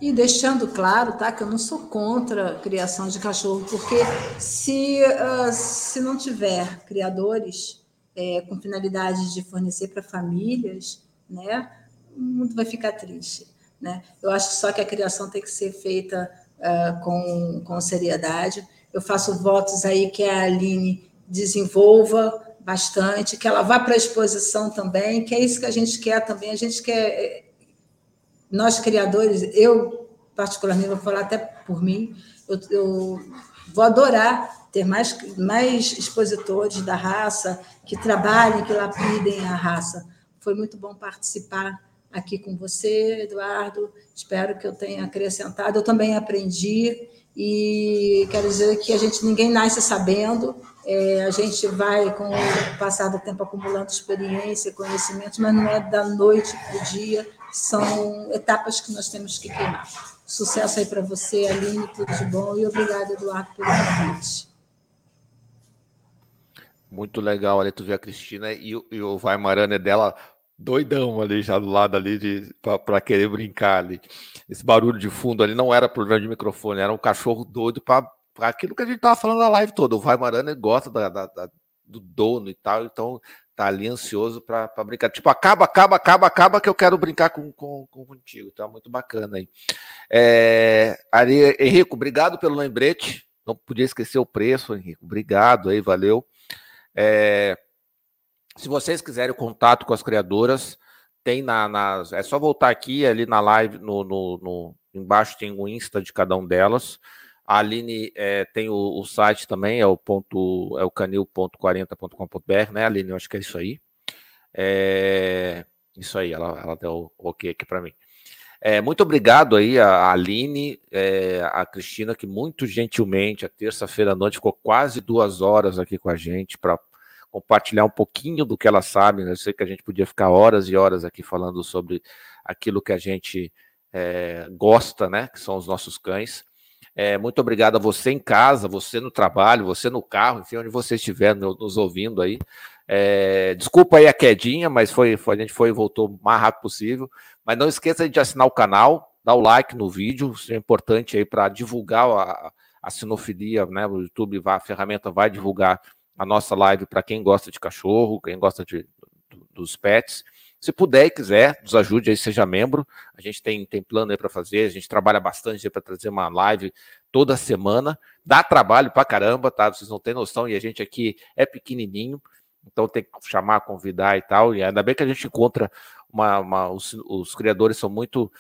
E deixando claro, tá, que eu não sou contra a criação de cachorro, porque se, uh, se não tiver criadores é, com finalidade de fornecer para famílias, né, o mundo vai ficar triste. Né? Eu acho só que a criação tem que ser feita uh, com, com seriedade. Eu faço votos aí que a Aline desenvolva bastante, que ela vá para a exposição também, que é isso que a gente quer também. A gente quer, eh, nós criadores, eu particularmente vou falar até por mim, eu, eu vou adorar ter mais, mais expositores da raça que trabalhem, que lapidem a raça. Foi muito bom participar aqui com você, Eduardo. Espero que eu tenha acrescentado. Eu também aprendi e quero dizer que a gente ninguém nasce sabendo. É, a gente vai, com o passar do tempo, acumulando experiência, conhecimento, mas não é da noite para o dia. São etapas que nós temos que queimar. Sucesso aí para você, Aline, tudo de bom. E obrigado, Eduardo, pelo convite. Muito legal ali tu ver a Cristina e, e o Vai Marana dela doidão ali já do lado ali de para querer brincar ali. Esse barulho de fundo ali não era problema de microfone, era um cachorro doido para aquilo que a gente tava falando na live toda. O Vai Marana gosta da, da, da, do dono e tal, então tá ali ansioso para brincar. Tipo, acaba, acaba, acaba, acaba que eu quero brincar com, com, com contigo. Tá muito bacana aí. É, Henrico, obrigado pelo lembrete. Não podia esquecer o preço, Henrico. Obrigado aí, valeu. É, se vocês quiserem contato com as criadoras, tem na, na, é só voltar aqui ali na live, no, no, no embaixo tem o Insta de cada um delas. A Aline é, tem o, o, site também, é o ponto, é o canil.40.com.br, né, Aline? Eu acho que é isso aí. É, isso aí, ela, ela deu o ok aqui para mim. É, muito obrigado aí a Aline, é, a Cristina, que muito gentilmente, a terça-feira à noite, ficou quase duas horas aqui com a gente para compartilhar um pouquinho do que ela sabe. Né? Eu sei que a gente podia ficar horas e horas aqui falando sobre aquilo que a gente é, gosta, né? Que são os nossos cães. É, muito obrigado a você em casa, você no trabalho, você no carro, enfim, onde você estiver nos ouvindo aí. É, desculpa aí a quedinha, mas foi, foi, a gente foi e voltou o mais rápido possível. Mas não esqueça de assinar o canal, dar o like no vídeo, isso é importante aí para divulgar a, a sinofilia, né? O YouTube, vai, a ferramenta vai divulgar a nossa live para quem gosta de cachorro, quem gosta de, dos pets. Se puder e quiser, nos ajude aí, seja membro. A gente tem, tem plano aí para fazer, a gente trabalha bastante para trazer uma live toda semana. Dá trabalho para caramba, tá? Vocês não têm noção, e a gente aqui é pequenininho, então tem que chamar, convidar e tal. E ainda bem que a gente encontra uma. uma os, os, criadores são muito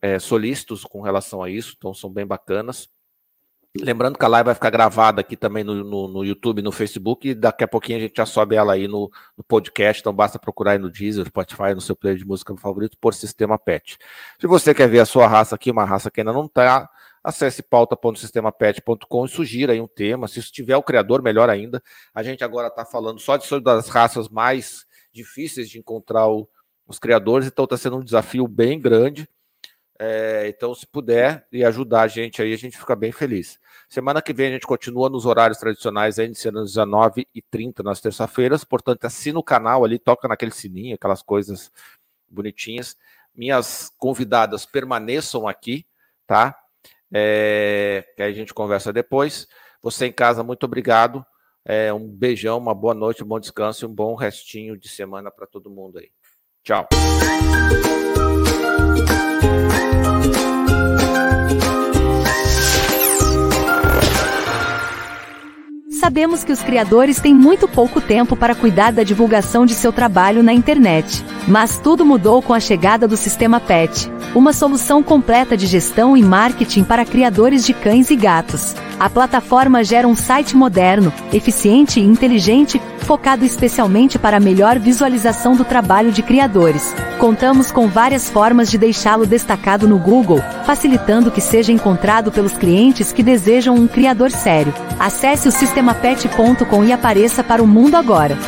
é, solícitos com relação a isso, então são bem bacanas. Lembrando que a live vai ficar gravada aqui também no, no, no, YouTube, no Facebook, e daqui a pouquinho a gente já sobe ela aí no, no, podcast, então basta procurar aí no Deezer, Spotify, no seu player de música favorito, por Sistema Pet. Se você quer ver a sua raça aqui, uma raça que ainda não está, acesse pauta.sistemapet.com e sugira aí um tema. Se tiver o criador, melhor ainda. A gente agora está falando só de das raças mais difíceis de encontrar o, os criadores, então está sendo um desafio bem grande. É, então, se puder e ajudar a gente aí, a gente fica bem feliz. Semana que vem a gente continua nos horários tradicionais, aí, iniciando às 19h30 nas terça-feiras. Portanto, assina o canal ali, toca naquele sininho, aquelas coisas bonitinhas. Minhas convidadas permaneçam aqui, tá? É, que aí a gente conversa depois. Você em casa, muito obrigado. É, um beijão, uma boa noite, um bom descanso e um bom restinho de semana para todo mundo aí. Tchau. Sabemos que os criadores têm muito pouco tempo para cuidar da divulgação de seu trabalho na internet. Mas tudo mudou com a chegada do sistema PET, uma solução completa de gestão e marketing para criadores de cães e gatos. A plataforma gera um site moderno, eficiente e inteligente, focado especialmente para a melhor visualização do trabalho de criadores. Contamos com várias formas de deixá-lo destacado no Google, facilitando que seja encontrado pelos clientes que desejam um criador sério. Acesse o sistemapet.com e apareça para o mundo agora.